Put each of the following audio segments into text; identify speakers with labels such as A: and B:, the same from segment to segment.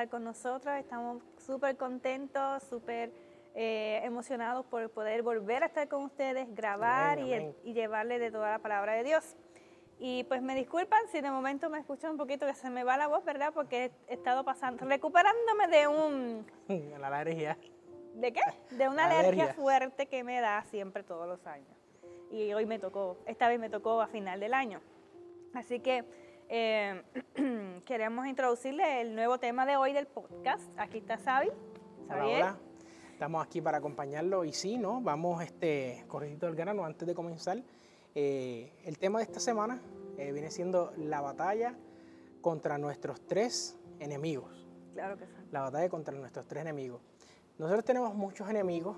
A: estar con nosotros. Estamos súper contentos, súper eh, emocionados por poder volver a estar con ustedes, grabar y, y llevarle de toda la palabra de Dios. Y pues me disculpan si de momento me escuchan un poquito que se me va la voz, ¿verdad? Porque he estado pasando, recuperándome de un...
B: La alergia.
A: ¿De qué? De una alergia. fuerte que me da siempre todos los años. Y hoy me tocó, esta vez me tocó a final del año. Así que eh, queremos introducirle el nuevo tema de hoy del podcast. Aquí está Sabi.
B: Hola, Estamos aquí para acompañarlo y sí, ¿no? Vamos este, corridito del grano antes de comenzar. Eh, el tema de esta semana eh, viene siendo la batalla contra nuestros tres enemigos.
A: Claro que sí.
B: La batalla contra nuestros tres enemigos. Nosotros tenemos muchos enemigos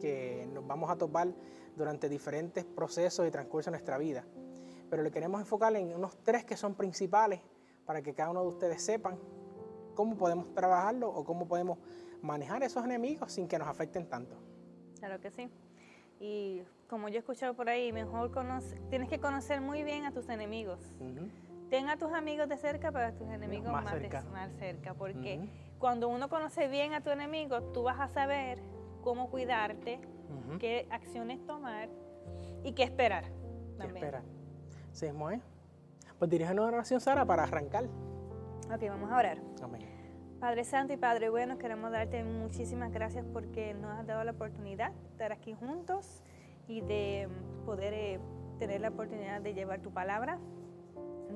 B: que nos vamos a topar durante diferentes procesos y transcurso de nuestra vida. Pero le queremos enfocar en unos tres que son principales para que cada uno de ustedes sepan cómo podemos trabajarlo o cómo podemos manejar esos enemigos sin que nos afecten tanto.
A: Claro que sí. Y como yo he escuchado por ahí, mejor conoce, tienes que conocer muy bien a tus enemigos. Ten a tus amigos de cerca, pero a tus enemigos más, cerca. más cerca. Porque cuando uno conoce bien a tu enemigo, tú vas a saber cómo cuidarte, qué acciones tomar y qué esperar.
B: ¿Qué esperar? Sí, ¿eh? Pues dirige una oración, Sara, para arrancar.
A: Ok, vamos a orar. Padre Santo y Padre Bueno, queremos darte muchísimas gracias porque nos has dado la oportunidad de estar aquí juntos y de poder eh, tener la oportunidad de llevar tu palabra,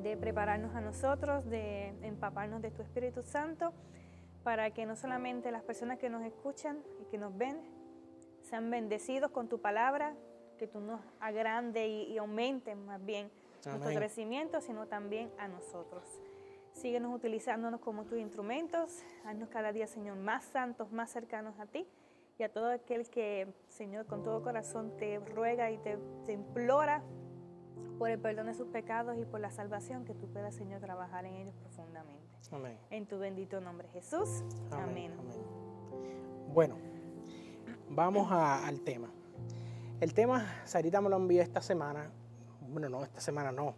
A: de prepararnos a nosotros, de empaparnos de tu Espíritu Santo, para que no solamente las personas que nos escuchan y que nos ven sean bendecidos con tu palabra, que tú nos agrande y, y aumentes más bien nuestro crecimiento, sino también a nosotros. Síguenos utilizándonos como tus instrumentos, haznos cada día, Señor, más santos, más cercanos a ti y a todo aquel que, Señor, con todo corazón te ruega y te, implora por el perdón de sus pecados y por la salvación, que tú puedas, Señor, trabajar en ellos profundamente. Amén. En tu bendito nombre, Jesús. Amén.
B: Bueno, vamos al tema. El tema, Sarita me lo envió esta semana. Bueno, no, esta semana no.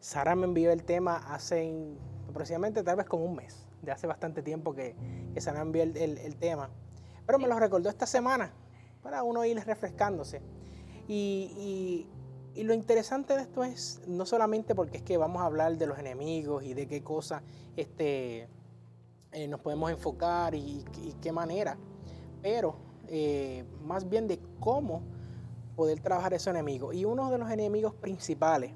B: Sara me envió el tema hace aproximadamente tal vez como un mes. De hace bastante tiempo que, que Sara envió el tema. Pero me lo recordó esta semana para uno ir refrescándose. Y, lo interesante de esto es no solamente porque es que vamos a hablar de los enemigos y de qué cosas este, eh, nos podemos enfocar y, qué manera, pero eh, más bien de cómo poder trabajar esos enemigos. Y uno de los enemigos principales,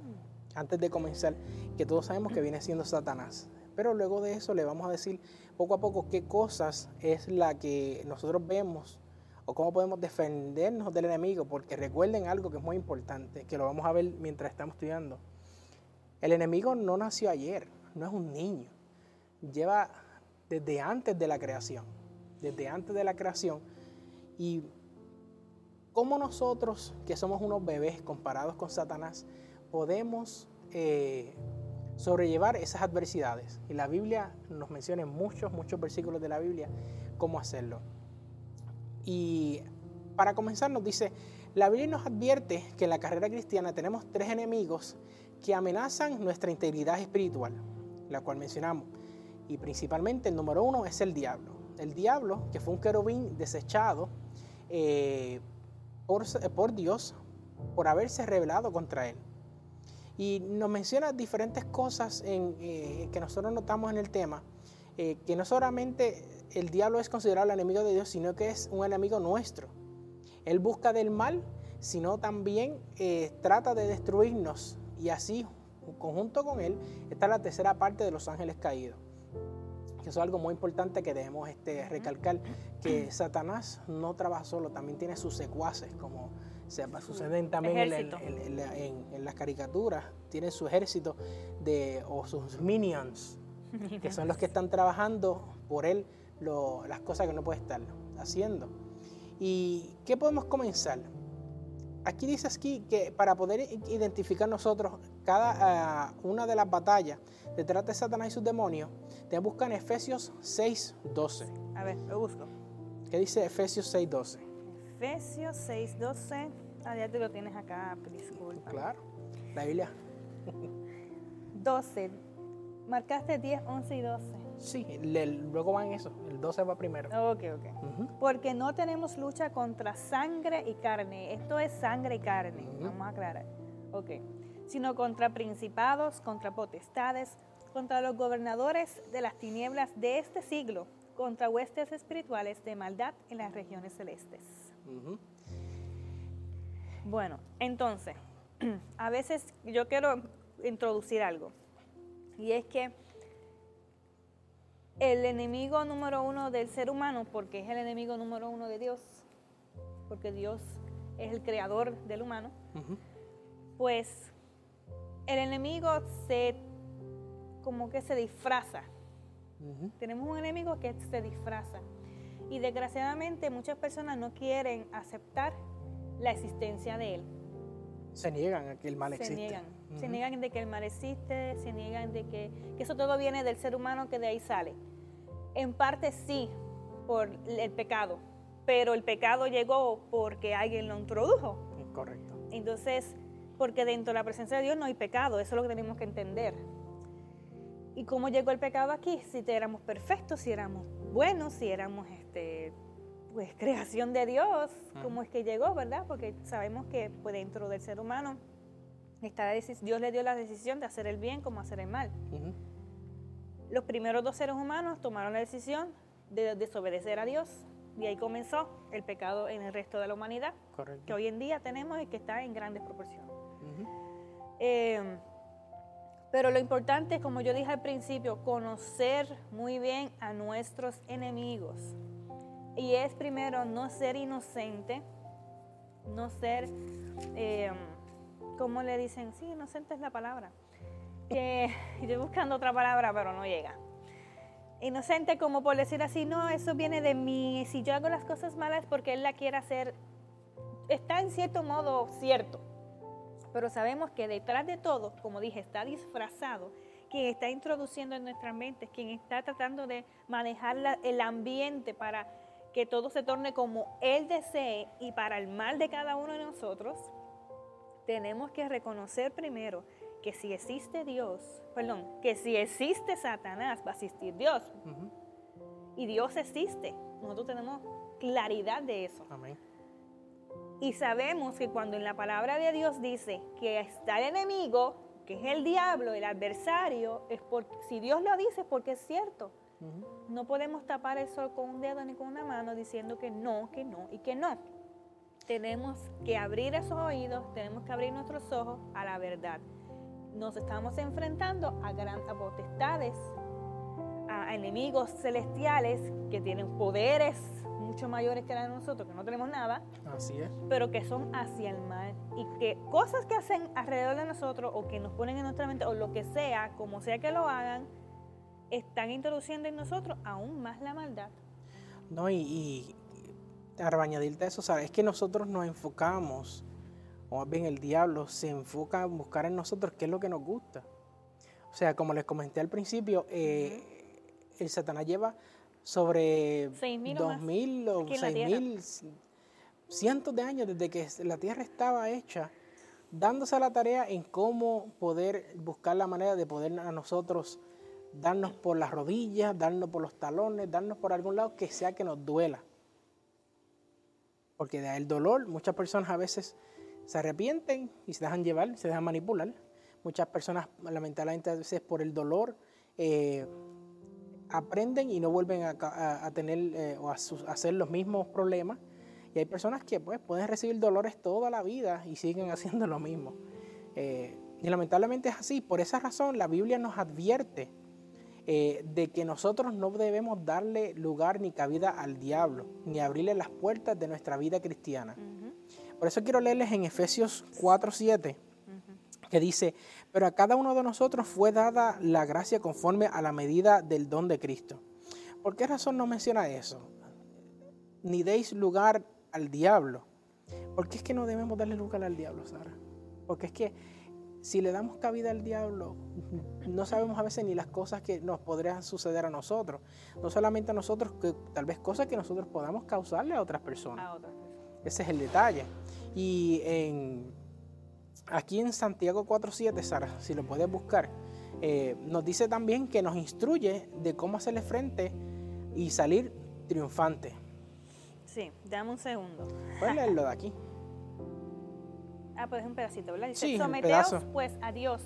B: antes de comenzar, que todos sabemos que viene siendo Satanás. Pero luego de eso le vamos a decir poco a poco qué cosas es la que nosotros vemos o cómo podemos defendernos del enemigo, porque recuerden algo que es muy importante, que lo vamos a ver mientras estamos estudiando. El enemigo no nació ayer, no es un niño, lleva desde antes de la creación, desde antes de la creación. Y cómo nosotros, que somos unos bebés comparados con Satanás, podemos eh, sobrellevar esas adversidades. Y la Biblia nos menciona en muchos, muchos versículos de la Biblia cómo hacerlo. Y para comenzar nos dice, la Biblia nos advierte que en la carrera cristiana tenemos tres enemigos que amenazan nuestra integridad espiritual, la cual mencionamos. Y principalmente el número uno es el diablo. El diablo, que fue un querubín desechado eh, por, Dios por haberse rebelado contra él. Y nos menciona diferentes cosas eh, que nosotros notamos en el tema, eh, que no solamente el diablo es considerado el enemigo de Dios, sino que es un enemigo nuestro. Él busca del mal, sino también eh, trata de destruirnos. Y así, conjunto con él, está la tercera parte de los ángeles caídos. Eso es algo muy importante que debemos este, recalcar, que Satanás no trabaja solo, también tiene sus secuaces, como se suceden también en, las caricaturas, tiene su ejército de, o sus minions, que son los que están trabajando por él las cosas que no puede estar haciendo. ¿Y qué podemos comenzar? Aquí dice aquí que para poder identificar nosotros cada ah, una de las batallas detrás de Satanás y sus demonios, te buscan Efesios 6, 12.
A: A ver, lo busco.
B: ¿Qué dice Efesios 6, 12?
A: Efesios 6, 12. Ah, ya te lo tienes acá, disculpa.
B: Claro, la Biblia.
A: 12. Marcaste 10, 11 y 12.
B: Sí, luego van eso, el 12 va primero.
A: Ok, ok. Porque no tenemos lucha contra sangre y carne. Esto es sangre y carne, vamos a aclarar. Ok. Sino contra principados, contra potestades, contra los gobernadores de las tinieblas de este siglo, contra huestes espirituales de maldad en las regiones celestes. Bueno, entonces, a veces yo quiero introducir algo, y es que el enemigo número uno del ser humano, porque es el enemigo número uno de Dios, porque Dios es el creador del humano, pues el enemigo se como que se disfraza. Tenemos un enemigo que se disfraza. Y desgraciadamente muchas personas no quieren aceptar la existencia de él.
B: Se niegan a que el mal
A: se
B: existe.
A: Niegan. Se niegan de que el mal existe, se niegan de que, que, eso todo viene del ser humano que de ahí sale. En parte sí, por el pecado, pero el pecado llegó porque alguien lo introdujo.
B: Correcto.
A: Entonces, porque dentro de la presencia de Dios no hay pecado, eso es lo que tenemos que entender. ¿Y cómo llegó el pecado aquí? Si éramos perfectos, si éramos buenos, si éramos este, pues, creación de Dios, ¿cómo es que llegó, verdad? Porque sabemos que pues, dentro del ser humano está Dios le dio la decisión de hacer el bien como hacer el mal. Los primeros dos seres humanos tomaron la decisión de desobedecer a Dios y ahí comenzó el pecado en el resto de la humanidad, que hoy en día tenemos y que está en grandes proporciones. Pero lo importante, como yo dije al principio, conocer muy bien a nuestros enemigos. Y es primero no ser inocente, no ser, eh, ¿cómo le dicen? Sí, inocente es la palabra. Que estoy buscando otra palabra, pero no llega. Inocente como por decir así, no, eso viene de mí. Si yo hago las cosas malas porque él la quiere hacer, está en cierto modo cierto pero sabemos que detrás de todo, como dije, está disfrazado, quien está introduciendo en nuestras mentes, quien está tratando de manejar el ambiente para que todo se torne como Él desee y para el mal de cada uno de nosotros, tenemos que reconocer primero que si existe Dios, perdón, que si existe Satanás, va a existir Dios. Y Dios existe. Nosotros tenemos claridad de eso.
B: Amén.
A: Y sabemos que cuando en la palabra de Dios dice que está el enemigo, que es el diablo, el adversario, es porque si Dios lo dice es porque es cierto. No podemos tapar el sol con un dedo ni con una mano diciendo que no, que no y que no. Tenemos que abrir esos oídos, tenemos que abrir nuestros ojos a la verdad. Nos estamos enfrentando a, gran, potestades, a enemigos celestiales que tienen poderes mucho mayores que la de nosotros, que no tenemos nada,
B: Así es.
A: pero que son hacia el mal y que cosas que hacen alrededor de nosotros o que nos ponen en nuestra mente o lo que sea, como sea que lo hagan, están introduciendo en nosotros aún más la maldad.
B: No, y, y para añadirte eso, ¿sabes? es que nosotros nos enfocamos, o más bien el diablo se enfoca en buscar en nosotros qué es lo que nos gusta. O sea, como les comenté al principio, eh, el Satanás lleva sobre 2.000 o 6.000, cientos de años desde que la Tierra estaba hecha, dándose a la tarea en cómo poder buscar la manera de poder a nosotros darnos por las rodillas, darnos por los talones, darnos por algún lado que sea que nos duela. Porque del dolor muchas personas a veces se arrepienten y se dejan llevar, se dejan manipular. Muchas personas lamentablemente a veces por el dolor eh, aprenden y no vuelven a, tener eh, o a, hacer los mismos problemas. Y hay personas que pues, pueden recibir dolores toda la vida y siguen haciendo lo mismo. Eh, y lamentablemente es así. Por esa razón la Biblia nos advierte eh, de que nosotros no debemos darle lugar ni cabida al diablo, ni abrirle las puertas de nuestra vida cristiana. Por eso quiero leerles en Efesios 4:7 que dice, pero a cada uno de nosotros fue dada la gracia conforme a la medida del don de Cristo. ¿Por qué razón no menciona eso? Ni deis lugar al diablo. ¿Por qué es que no debemos darle lugar al diablo, Sara? Porque es que si le damos cabida al diablo, no sabemos a veces ni las cosas que nos podrían suceder a nosotros. No solamente a nosotros, que tal vez cosas que nosotros podamos causarle a otras personas. A otras personas. Ese es el detalle. Y en Aquí en Santiago 4.7, Sara, si lo puedes buscar, eh, nos dice también que nos instruye de cómo hacerle frente y salir triunfante.
A: Sí, dame un segundo.
B: Puedes leerlo de aquí.
A: Ah, pues un pedacito, ¿verdad?
B: Dice, sí,
A: Someteos pues a Dios,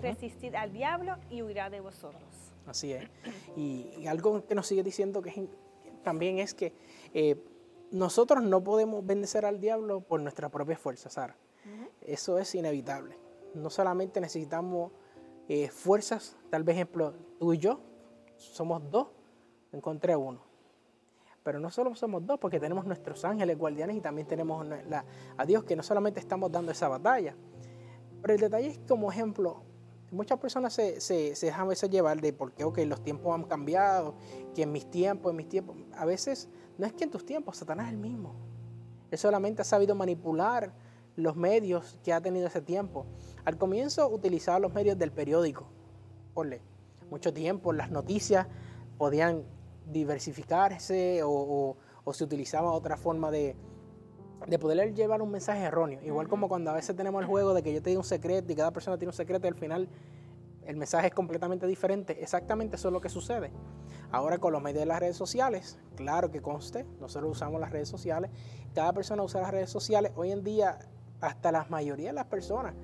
A: resistid al diablo y huirá de vosotros.
B: Así es. Y, algo que nos sigue diciendo que también es que eh, nosotros no podemos bendecer al diablo por nuestra propia fuerza, Sara. Eso es inevitable. No solamente necesitamos eh, fuerzas, tal vez ejemplo, tú y yo somos dos, encontré uno. Pero no solo somos dos, porque tenemos nuestros ángeles guardianes y también tenemos a Dios, que no solamente estamos dando esa batalla. Pero el detalle es como ejemplo, muchas personas se, se, se dejan a veces llevar de por qué los tiempos han cambiado, que en mis tiempos, en mis tiempos, a veces no es que en tus tiempos, Satanás es el mismo. Él solamente ha sabido manipular los medios que ha tenido ese tiempo. Al comienzo utilizaba los medios del periódico. Porle, mucho tiempo las noticias podían diversificarse o, se utilizaba otra forma de, de poder llevar un mensaje erróneo. Igual como cuando a veces tenemos el juego de que yo te digo un secreto y cada persona tiene un secreto y al final el mensaje es completamente diferente. Exactamente eso es lo que sucede. Ahora con los medios de las redes sociales, claro que conste, nosotros usamos las redes sociales, cada persona usa las redes sociales. Hoy en día, hasta la mayoría de las personas,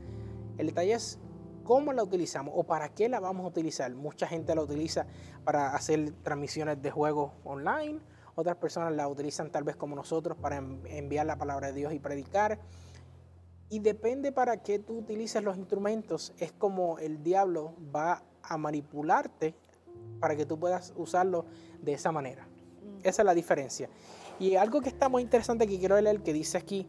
B: el detalle es cómo la utilizamos o para qué la vamos a utilizar. Mucha gente la utiliza para hacer transmisiones de juegos online, otras personas la utilizan tal vez como nosotros para enviar la palabra de Dios y predicar. Y depende para qué tú utilices los instrumentos, es como el diablo va a manipularte para que tú puedas usarlo de esa manera. Mm. Esa es la diferencia. Y algo que está muy interesante que quiero leer que dice aquí,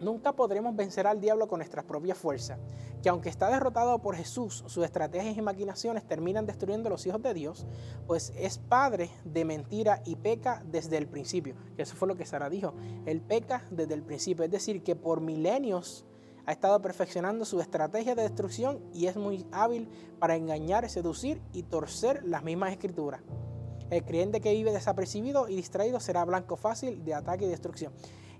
B: nunca podremos vencer al diablo con nuestras propias fuerzas, que aunque está derrotado por Jesús, sus estrategias y maquinaciones terminan destruyendo a los hijos de Dios, pues es padre de mentira y peca desde el principio. Eso fue lo que Sara dijo, él peca desde el principio, es decir, que por milenios ha estado perfeccionando su estrategia de destrucción y es muy hábil para engañar, seducir y torcer las mismas escrituras. El creyente que vive desapercibido y distraído será blanco fácil de ataque y destrucción.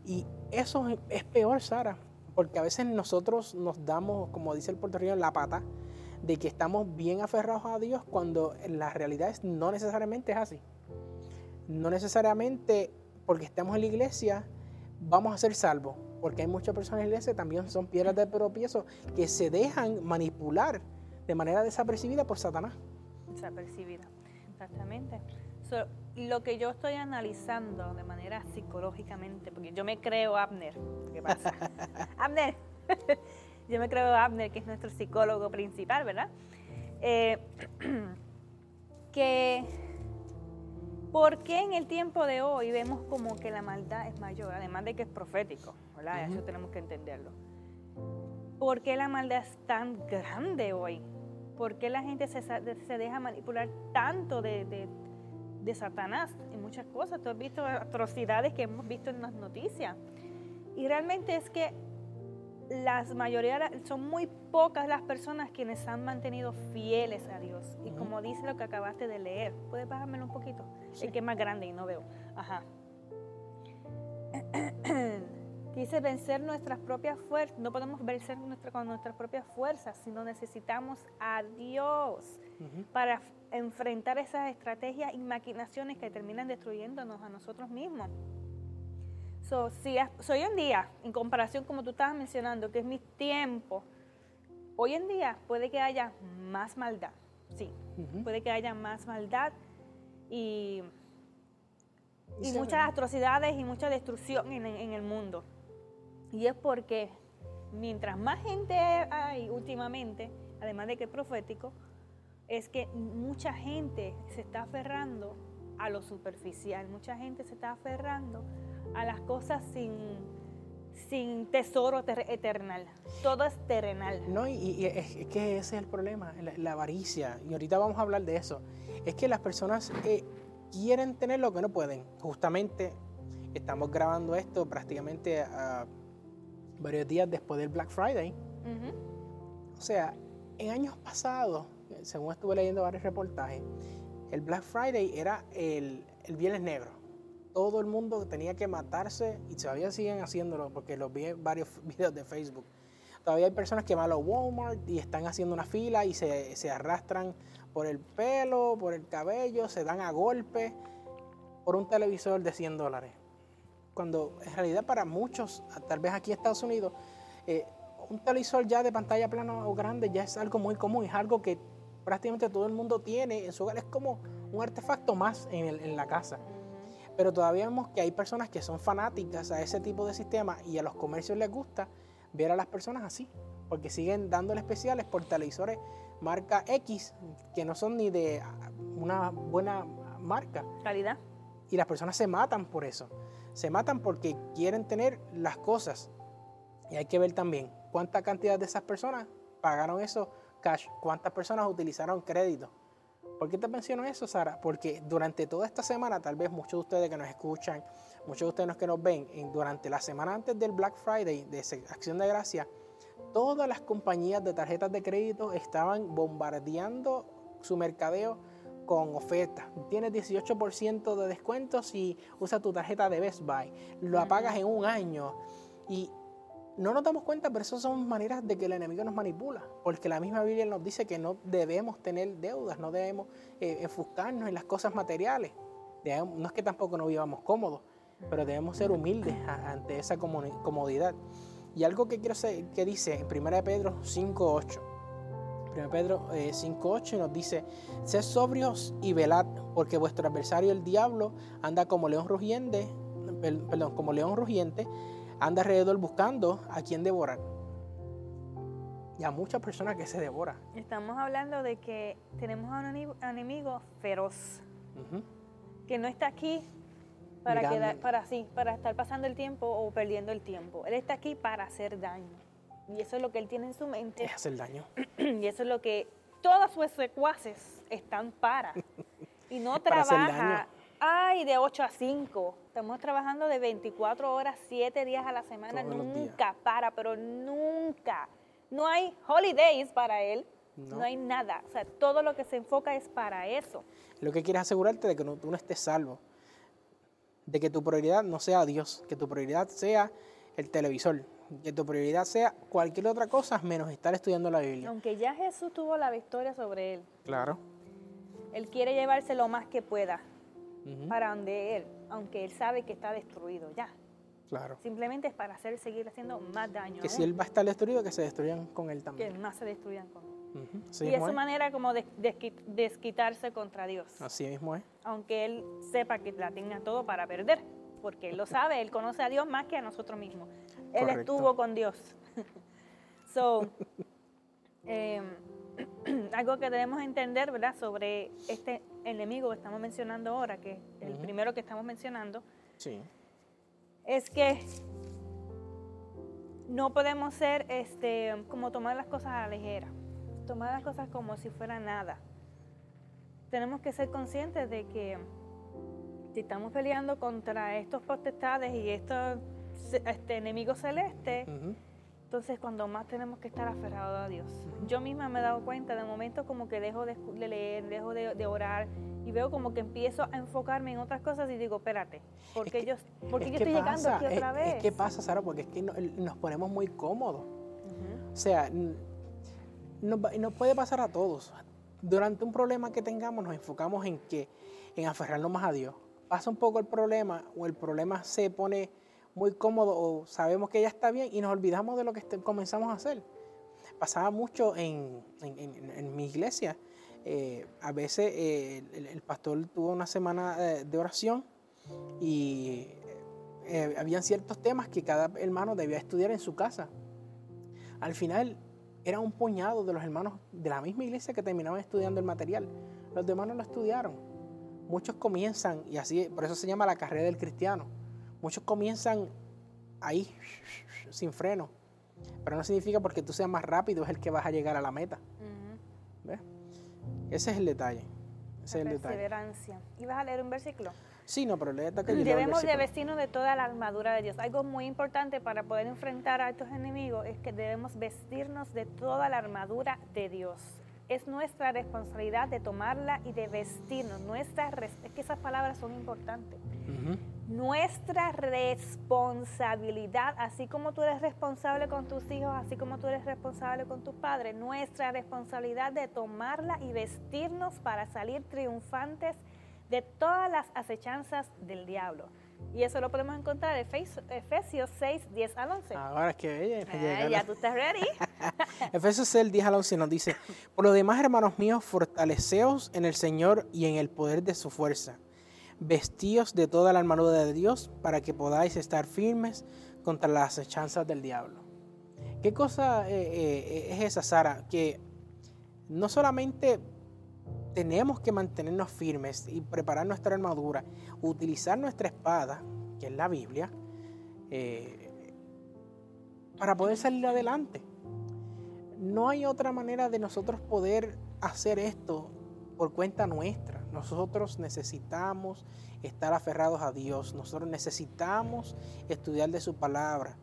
B: Y eso es peor, Sara, porque a veces nosotros nos damos, como dice el puertorriqueño, la pata de que estamos bien aferrados a Dios cuando la realidad es no necesariamente es así. No necesariamente porque estamos en la iglesia vamos a ser salvos porque hay muchas personas en la iglesia también son piedras de tropiezo que se dejan manipular de manera desapercibida por Satanás.
A: Desapercibida, exactamente. Lo que yo estoy analizando de manera psicológicamente, porque yo me creo Abner, ¿qué pasa? Abner, yo me creo Abner, que es nuestro psicólogo principal, ¿verdad? Eh, que ¿Por qué en el tiempo de hoy vemos como que la maldad es mayor? Además de que es profético, ¿verdad? Eso tenemos que entenderlo. ¿Por qué la maldad es tan grande hoy? ¿Por qué la gente se, deja manipular tanto de, Satanás en muchas cosas? Tú has visto atrocidades que hemos visto en las noticias. Y realmente es que las mayoría, son muy pocas las personas quienes han mantenido fieles a Dios. Y como dice lo que acabaste de leer, ¿puedes bajármelo un poquito? El que es más grande y no veo. Ajá. Dice vencer nuestras propias fuerzas. No podemos vencer nuestra, con nuestras propias fuerzas, sino necesitamos a Dios para enfrentar esas estrategias y maquinaciones que terminan destruyéndonos a nosotros mismos. So, si hoy en día, en comparación como tú estabas mencionando, que es mi tiempo, hoy en día puede que haya más maldad, sí, puede que haya más maldad y, y muchas atrocidades y mucha destrucción en, en el mundo. Y es porque mientras más gente hay últimamente, además de que es profético, es que mucha gente se está aferrando a lo superficial, mucha gente se está aferrando a las cosas sin, sin tesoro eternal. Todo es terrenal.
B: No, y, es, que ese es el problema, la, avaricia. Y ahorita vamos a hablar de eso. Es que las personas eh, quieren tener lo que no pueden. Justamente estamos grabando esto prácticamente a varios días después del Black Friday. O sea, en años pasados, según estuve leyendo varios reportajes, el Black Friday era el, el Viernes Negro todo el mundo tenía que matarse y todavía siguen haciéndolo porque los vi en varios videos de Facebook. Todavía hay personas que van a Walmart y están haciendo una fila y se, se arrastran por el pelo, por el cabello, se dan a golpe por un televisor de 100 dólares. Cuando en realidad para muchos, tal vez aquí en Estados Unidos, eh, un televisor ya de pantalla plana o grande ya es algo muy común, es algo que prácticamente todo el mundo tiene en su hogar, es como un artefacto más en, la casa. Pero todavía vemos que hay personas que son fanáticas a ese tipo de sistema y a los comercios les gusta ver a las personas así, porque siguen dándole especiales por televisores marca X que no son ni de una buena marca.
A: Calidad.
B: Y las personas se matan por eso. Se matan porque quieren tener las cosas. Y hay que ver también cuánta cantidad de esas personas pagaron eso cash, cuántas personas utilizaron crédito. ¿Por qué te menciono eso, Sara? Porque durante toda esta semana, tal vez muchos de ustedes que nos escuchan, muchos de ustedes que nos ven, durante la semana antes del Black Friday, de Acción de Gracia, todas las compañías de tarjetas de crédito estaban bombardeando su mercadeo con ofertas. Tienes 18% de descuento si usas tu tarjeta de Best Buy. Lo apagas en un año. Y no nos damos cuenta, pero eso son maneras de que el enemigo nos manipula. Porque la misma Biblia nos dice que no debemos tener deudas, no debemos eh, enfocarnos en las cosas materiales. no es que tampoco nos vivamos cómodos, pero debemos ser humildes ante esa comodidad. Y algo que quiero que dice en 1 Pedro 5.8. 1 Pedro 5.8 eh, nos dice, sed sobrios y velad, porque vuestro adversario el diablo anda como león rugiente, perdón, como león rugiente, anda alrededor buscando a quien devorar. Y a muchas personas que se devora.
A: Estamos hablando de que tenemos a un enemigo feroz, que no está aquí para, quedar, para, sí, para estar pasando el tiempo o perdiendo el tiempo. Él está aquí para hacer daño. Y eso es lo que él tiene en su mente.
B: Es hacer daño.
A: Y eso es lo que todas sus secuaces están para. Y no trabaja, ay, de 8 a 5. Estamos trabajando de 24 horas, 7 días a la semana. nunca para, pero nunca. No hay holidays para él. No. hay nada. O sea, todo lo que se enfoca es para eso.
B: Lo que quieres asegurarte de que no, tú no estés salvo de que tu prioridad no sea Dios, que tu prioridad sea el televisor, que tu prioridad sea cualquier otra cosa menos estar estudiando la Biblia.
A: Aunque ya Jesús tuvo la victoria sobre él.
B: Claro.
A: Él quiere llevarse lo más que pueda para donde él, aunque él sabe que está destruido ya.
B: Claro.
A: Simplemente es para hacer seguir haciendo más daño.
B: Que si él va a estar destruido, que se destruyan con él también.
A: Que más se destruyan con él y es su manera como de, desquitarse contra Dios.
B: Así mismo es.
A: Aunque él sepa que la tenga todo para perder, porque él lo sabe, él conoce a Dios más que a nosotros mismos. Él estuvo con Dios. so, em, algo que debemos entender, ¿verdad? Sobre este enemigo que estamos mencionando ahora, que es el primero que estamos mencionando,
B: sí.
A: es que no podemos ser, este, como tomar las cosas a la ligera tomar las cosas como si fuera nada. Tenemos que ser conscientes de que si estamos peleando contra estos potestades y estos este, enemigos celestes, entonces cuando más tenemos que estar aferrados a Dios. Yo misma me he dado cuenta, de momento como que dejo de, leer, dejo de, orar y veo como que empiezo a enfocarme en otras cosas y digo, espérate, ¿por qué yo, porque yo estoy llegando aquí otra vez?
B: Es que pasa, Sara, porque es que nos ponemos muy cómodos. O sea, nos, puede pasar a todos. Durante un problema que tengamos nos enfocamos en que en aferrarnos más a Dios. Pasa un poco el problema o el problema se pone muy cómodo o sabemos que ya está bien y nos olvidamos de lo que comenzamos a hacer. Pasaba mucho en, mi iglesia. Eh, a veces eh, el, pastor tuvo una semana de, de oración y eh, habían ciertos temas que cada hermano debía estudiar en su casa. Al final era un puñado de los hermanos de la misma iglesia que terminaban estudiando el material. Los demás no lo estudiaron. Muchos comienzan, y así, por eso se llama la carrera del cristiano. Muchos comienzan ahí, sin freno. Pero no significa porque tú seas más rápido es el que vas a llegar a la meta. Ese es el detalle. Ese es el detalle.
A: Perseverancia. ¿Ibas a leer un versículo?
B: Sí, no, pero
A: que Debemos de vestirnos de toda la armadura de Dios. Algo muy importante para poder enfrentar a estos enemigos es que debemos vestirnos de toda la armadura de Dios. Es nuestra responsabilidad de tomarla y de vestirnos. Nuestra, es que esas palabras son importantes. Nuestra responsabilidad, así como tú eres responsable con tus hijos, así como tú eres responsable con tus padres, nuestra responsabilidad de tomarla y vestirnos para salir triunfantes de todas las acechanzas del diablo. Y eso lo podemos encontrar en Efesios 6, 10 al 11.
B: Ahora es que ella.
A: Ah, ya tú estás ready.
B: Efesios 6, 10 al 11 nos dice, por lo demás, hermanos míos, fortaleceos en el Señor y en el poder de su fuerza vestíos de toda la armadura de Dios para que podáis estar firmes contra las acechanzas del diablo. ¿Qué cosa eh, eh, es esa, Sara? Que no solamente tenemos que mantenernos firmes y preparar nuestra armadura, utilizar nuestra espada, que es la Biblia, eh, para poder salir adelante. No hay otra manera de nosotros poder hacer esto por cuenta nuestra. Nosotros necesitamos estar aferrados a Dios, nosotros necesitamos estudiar de su palabra.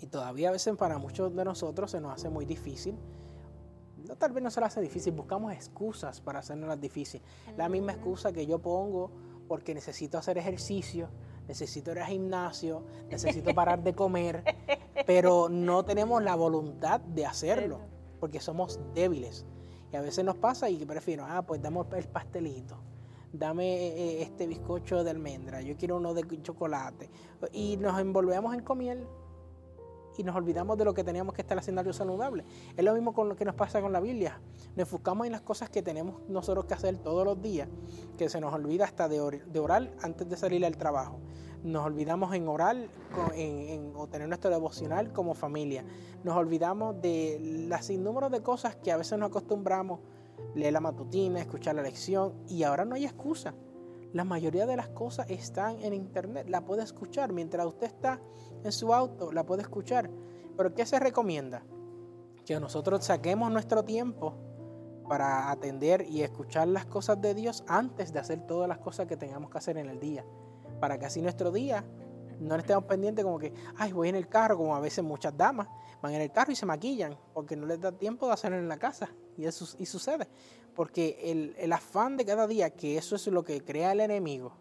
B: Y todavía a veces para muchos de nosotros se nos hace muy difícil. No, tal vez no se nos hace difícil, buscamos excusas para hacernos difícil. La misma excusa que yo pongo porque necesito hacer ejercicio, necesito ir al gimnasio, necesito parar de comer, pero no tenemos la voluntad de hacerlo porque somos débiles. Y a veces nos pasa y prefiero, ah, pues dame el pastelito, dame eh, eh, este bizcocho de almendra, yo quiero uno de chocolate. Y nos envolvemos en comiel y nos olvidamos de lo que teníamos que estar haciendo algo saludable. Es lo mismo con lo que nos pasa con la Biblia. Nos enfocamos en las cosas que tenemos nosotros que hacer todos los días, que se nos olvida hasta de, orar antes de salir al trabajo nos olvidamos en orar en, o tener nuestro devocional como familia. Nos olvidamos de las innúmeros de cosas que a veces nos acostumbramos, leer la matutina, escuchar la lección, y ahora no hay excusa. La mayoría de las cosas están en internet, la puede escuchar. Mientras usted está en su auto, la puede escuchar. Pero ¿qué se recomienda? Que nosotros saquemos nuestro tiempo para atender y escuchar las cosas de Dios antes de hacer todas las cosas que tengamos que hacer en el día para que así nuestro día no estemos pendientes como que, ay, voy en el carro, como a veces muchas damas van en el carro y se maquillan porque no les da tiempo de hacerlo en la casa. Y eso y sucede. Porque el, el afán de cada día, que eso es lo que crea el enemigo,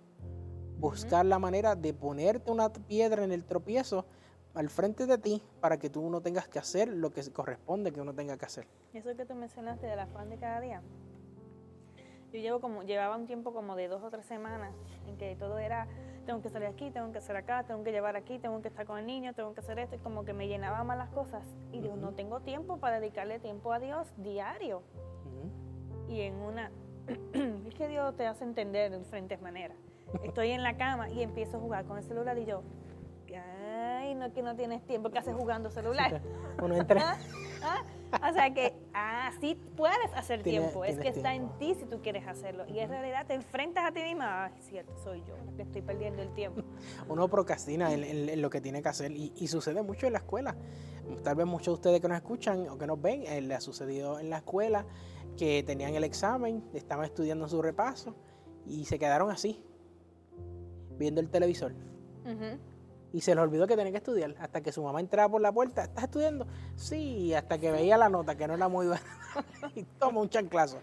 B: buscar la manera de ponerte una piedra en el tropiezo al frente de ti para que tú no tengas que hacer lo que corresponde que uno tenga que hacer.
A: Eso que tú mencionaste del afán de cada día, yo llevo como, llevaba un tiempo como de dos o tres semanas en que todo era, tengo que salir aquí, tengo que hacer acá, tengo que llevar aquí, tengo que estar con el niño, tengo que hacer esto, y como que me llenaba más las cosas. Y digo, no tengo tiempo para dedicarle tiempo a Dios diario. Y en una, es que Dios te hace entender de diferentes maneras. Estoy en la cama y empiezo a jugar con el celular y yo, ay, no que no tienes tiempo, ¿qué haces jugando celular?
B: Uno entra.
A: ¿Ah? O sea que, ah, sí puedes hacer tiempo, es que está en ti si tú quieres hacerlo. Y en realidad te enfrentas a ti misma, ah, es cierto, soy yo que estoy perdiendo el tiempo.
B: Uno procrastina en, lo que tiene que hacer y, sucede mucho en la escuela. Tal vez muchos de ustedes que nos escuchan o que nos ven, eh, le ha sucedido en la escuela que tenían el examen, estaban estudiando su repaso y se quedaron así, viendo el televisor y se le olvidó que tenía que estudiar. Hasta que su mamá entraba por la puerta, ¿estás estudiando? Sí, hasta que veía la nota, que no era muy buena, y toma un chanclazo.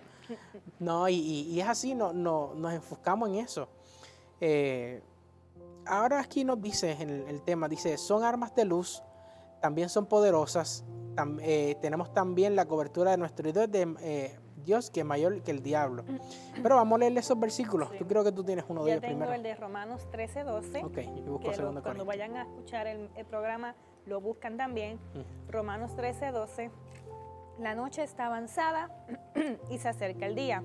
B: No, y, es así, no, no, nos enfocamos en eso. Eh, ahora aquí nos dice el, tema, dice, son armas de luz, también son poderosas, eh, tenemos también la cobertura de nuestro Dios de, eh, Dios que es mayor que el diablo. Mm. Pero vamos a leerle esos versículos. Tú creo que tú tienes uno de ellos primero.
A: Yo tengo el de Romanos 13, 12.
B: Ok, yo busco
A: segundo Cuando vayan a escuchar el, programa, lo buscan también. Mm. Romanos 13, 12. La noche está avanzada y se acerca el día.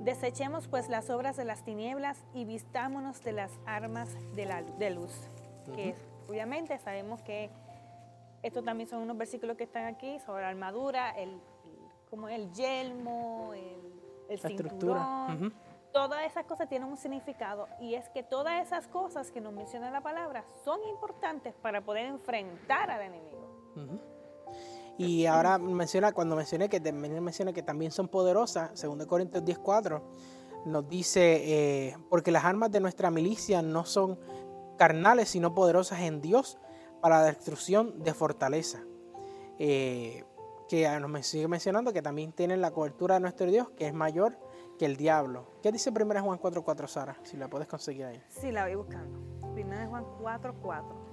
A: Desechemos pues las obras de las tinieblas y vistámonos de las armas de, la, de luz. Que obviamente sabemos que estos también son unos versículos que están aquí sobre la armadura, el como el yelmo, el, cinturón. Todas esas cosas tienen un significado y es que todas esas cosas que nos menciona la palabra son importantes para poder enfrentar al enemigo.
B: Y ahora menciona, cuando mencioné que, menciona que también son poderosas, 2 Corintios 10:4, nos dice, eh, porque las armas de nuestra milicia no son carnales, sino poderosas en Dios para la destrucción de fortaleza. Eh, que nos sigue mencionando que también tienen la cobertura de nuestro Dios, que es mayor que el diablo. ¿Qué dice 1 Juan 4.4, Sara? Si la puedes conseguir ahí.
A: Sí, la voy buscando. 1 Juan 4.4.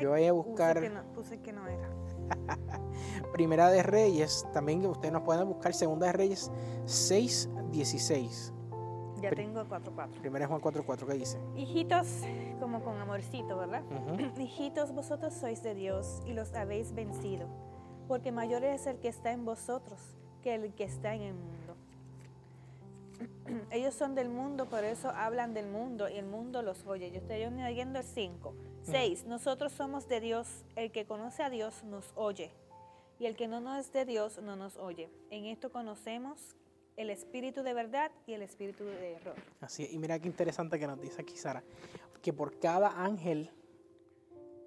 B: Yo voy a buscar...
A: Puse que no, era.
B: Primera de Reyes, también ustedes nos pueden buscar Segunda de Reyes 6.16.
A: Ya tengo 4.4.
B: Primera Juan 4.4, ¿qué dice?
A: Hijitos, como con amorcito, ¿verdad? Hijitos, vosotros sois de Dios y los habéis vencido, porque mayor es el que está en vosotros que el que está en el mundo. Ellos son del mundo, por eso hablan del mundo y el mundo los oye. Yo estoy oyendo el 5. 6. Nosotros somos de Dios. El que conoce a Dios nos oye. Y el que no es de Dios no nos oye. En esto conocemos el espíritu de verdad y el espíritu de error.
B: Así y mira qué interesante que nos dice aquí Sara, que por cada ángel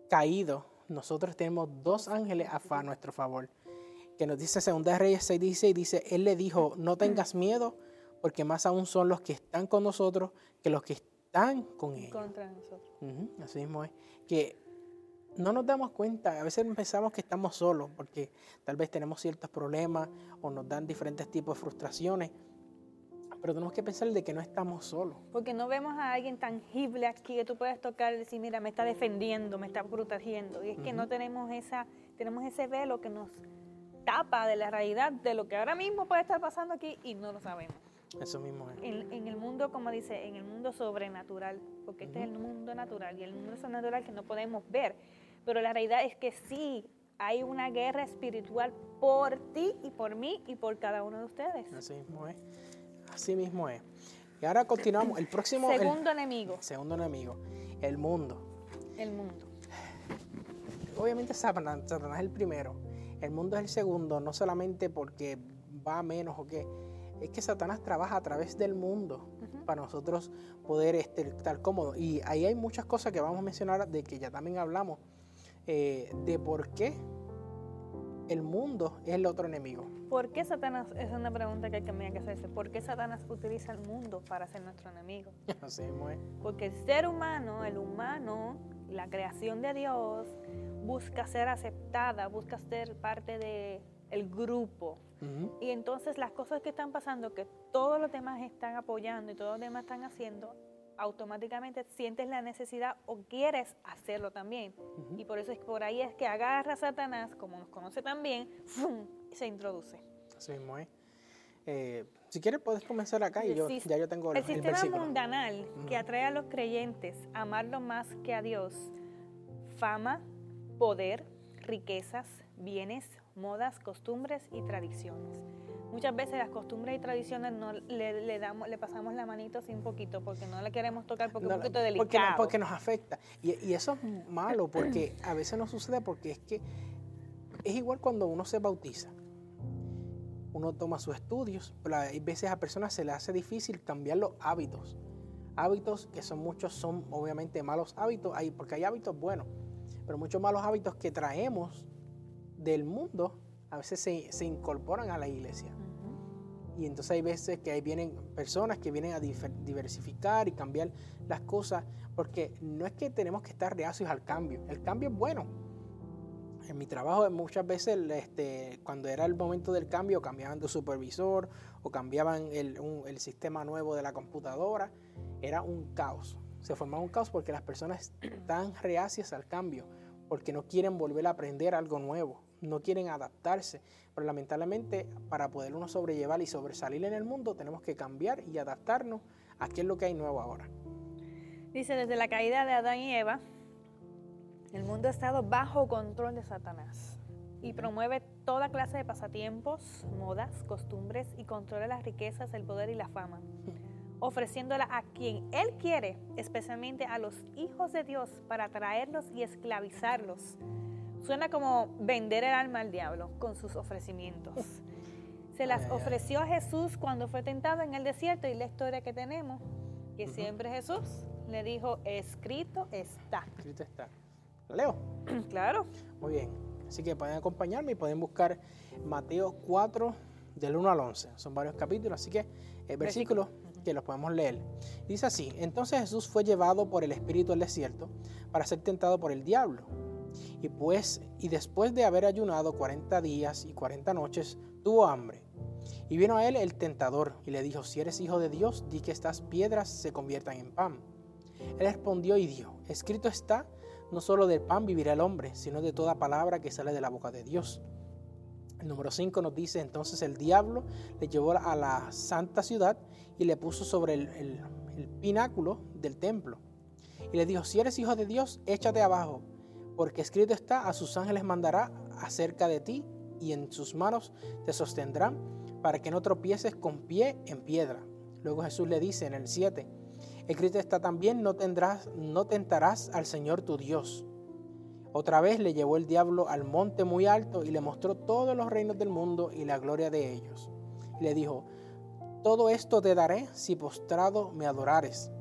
B: caído, nosotros tenemos dos ángeles a, nuestro favor. Que nos dice Segunda Reyes 6, dice, dice, Él le dijo, no tengas miedo, porque más aún son los que están con nosotros que los que están con ellos.
A: Contra nosotros.
B: así mismo es. Que no nos damos cuenta, a veces pensamos que estamos solos porque tal vez tenemos ciertos problemas o nos dan diferentes tipos de frustraciones, pero tenemos que pensar de que no estamos solos.
A: Porque no vemos a alguien tangible aquí que tú puedes tocar y decir, mira, me está defendiendo, me está protegiendo. Y es que no tenemos esa, tenemos ese velo que nos tapa de la realidad de lo que ahora mismo puede estar pasando aquí y no lo sabemos.
B: Eso mismo es.
A: En, el mundo, como dice, en el mundo sobrenatural, porque este es el mundo natural y el mundo sobrenatural que no podemos ver. Pero la realidad es que sí, hay una guerra espiritual por ti y por mí y por cada uno de ustedes.
B: Así mismo es. Así mismo es. Y ahora continuamos. El próximo.
A: Segundo enemigo.
B: Segundo enemigo. El mundo.
A: El mundo.
B: Obviamente Satanás, Satanás es el primero. El mundo es el segundo, no solamente porque va menos o qué. Es que Satanás trabaja a través del mundo para nosotros poder estar cómodos. Y ahí hay muchas cosas que vamos a mencionar de que ya también hablamos eh, de por qué el mundo es el otro enemigo.
A: ¿Por qué Satanás? Es una pregunta que hay que hacerse. ¿Por qué Satanás utiliza el mundo para ser nuestro enemigo?
B: Así es.
A: Porque el ser humano, el humano, la creación de Dios, busca ser aceptada, busca ser parte del el grupo. Y entonces las cosas que están pasando, que todos los demás están apoyando y todos los demás están haciendo, automáticamente sientes la necesidad o quieres hacerlo también. Y por eso es por ahí es que agarra a Satanás, como nos conoce también, y se introduce.
B: Así mismo es. Eh, si quieres puedes comenzar acá y yo ya yo tengo
A: el, el sistema mundanal que atrae a los creyentes a amarlo más que a Dios. Fama, poder, riquezas, bienes, modas, costumbres y tradiciones. Muchas veces las costumbres y tradiciones no le, damos, le pasamos la manito así un poquito porque no le queremos tocar porque es un poquito delicado.
B: Porque, nos afecta. Y, eso es malo porque a veces no sucede porque es que es igual cuando uno se bautiza. Uno toma sus estudios, pero hay veces a personas se le hace difícil cambiar los hábitos. Hábitos que son muchos, son obviamente malos hábitos, porque hay hábitos buenos, pero muchos malos hábitos que traemos del mundo a veces se, incorporan a la iglesia. Y entonces hay veces que ahí vienen personas que vienen a diversificar y cambiar las cosas, porque no es que tenemos que estar reacios al cambio, el cambio es bueno. En mi trabajo muchas veces este, cuando era el momento del cambio cambiaban de supervisor o cambiaban el, el sistema nuevo de la computadora, era un caos. Se formaba un caos porque las personas están reacias al cambio, porque no quieren volver a aprender algo nuevo no quieren adaptarse. Pero lamentablemente para poder uno sobrellevar y sobresalir en el mundo tenemos que cambiar y adaptarnos a qué es lo que hay nuevo ahora.
A: Dice, desde la caída de Adán y Eva, el mundo ha estado bajo control de Satanás y promueve toda clase de pasatiempos, modas, costumbres y controla las riquezas, el poder y la fama, ofreciéndola a quien él quiere, especialmente a los hijos de Dios, para atraerlos y esclavizarlos Suena como vender el alma al diablo con sus ofrecimientos. Se las ofreció a Jesús cuando fue tentado en el desierto y la historia que tenemos, que siempre Jesús le dijo, escrito está.
B: Escrito está. Leo?
A: claro.
B: Muy bien. Así que pueden acompañarme y pueden buscar Mateo 4 del 1 al 11. Son varios capítulos, así que el versículo que los podemos leer. Dice así, entonces Jesús fue llevado por el Espíritu al desierto para ser tentado por el diablo y, pues, y después de haber ayunado 40 días y 40 noches, tuvo hambre. Y vino a él el tentador y le dijo, si eres hijo de Dios, di que estas piedras se conviertan en pan. Él respondió y dijo, escrito está, no solo del pan vivirá el hombre, sino de toda palabra que sale de la boca de Dios. El número 5 nos dice, entonces el diablo le llevó a la santa ciudad y le puso sobre el, el pináculo del templo. Y le dijo, si eres hijo de Dios, échate abajo, porque escrito está, a sus ángeles mandará acerca de ti y en sus manos te sostendrán para que no tropieces con pie en piedra. Luego Jesús le dice en el 7, escrito está también, no, tendrás, no tentarás al Señor tu Dios. Otra vez le llevó el diablo al monte muy alto y le mostró todos los reinos del mundo y la gloria de ellos. Y le dijo, todo esto te daré si postrado me adorares.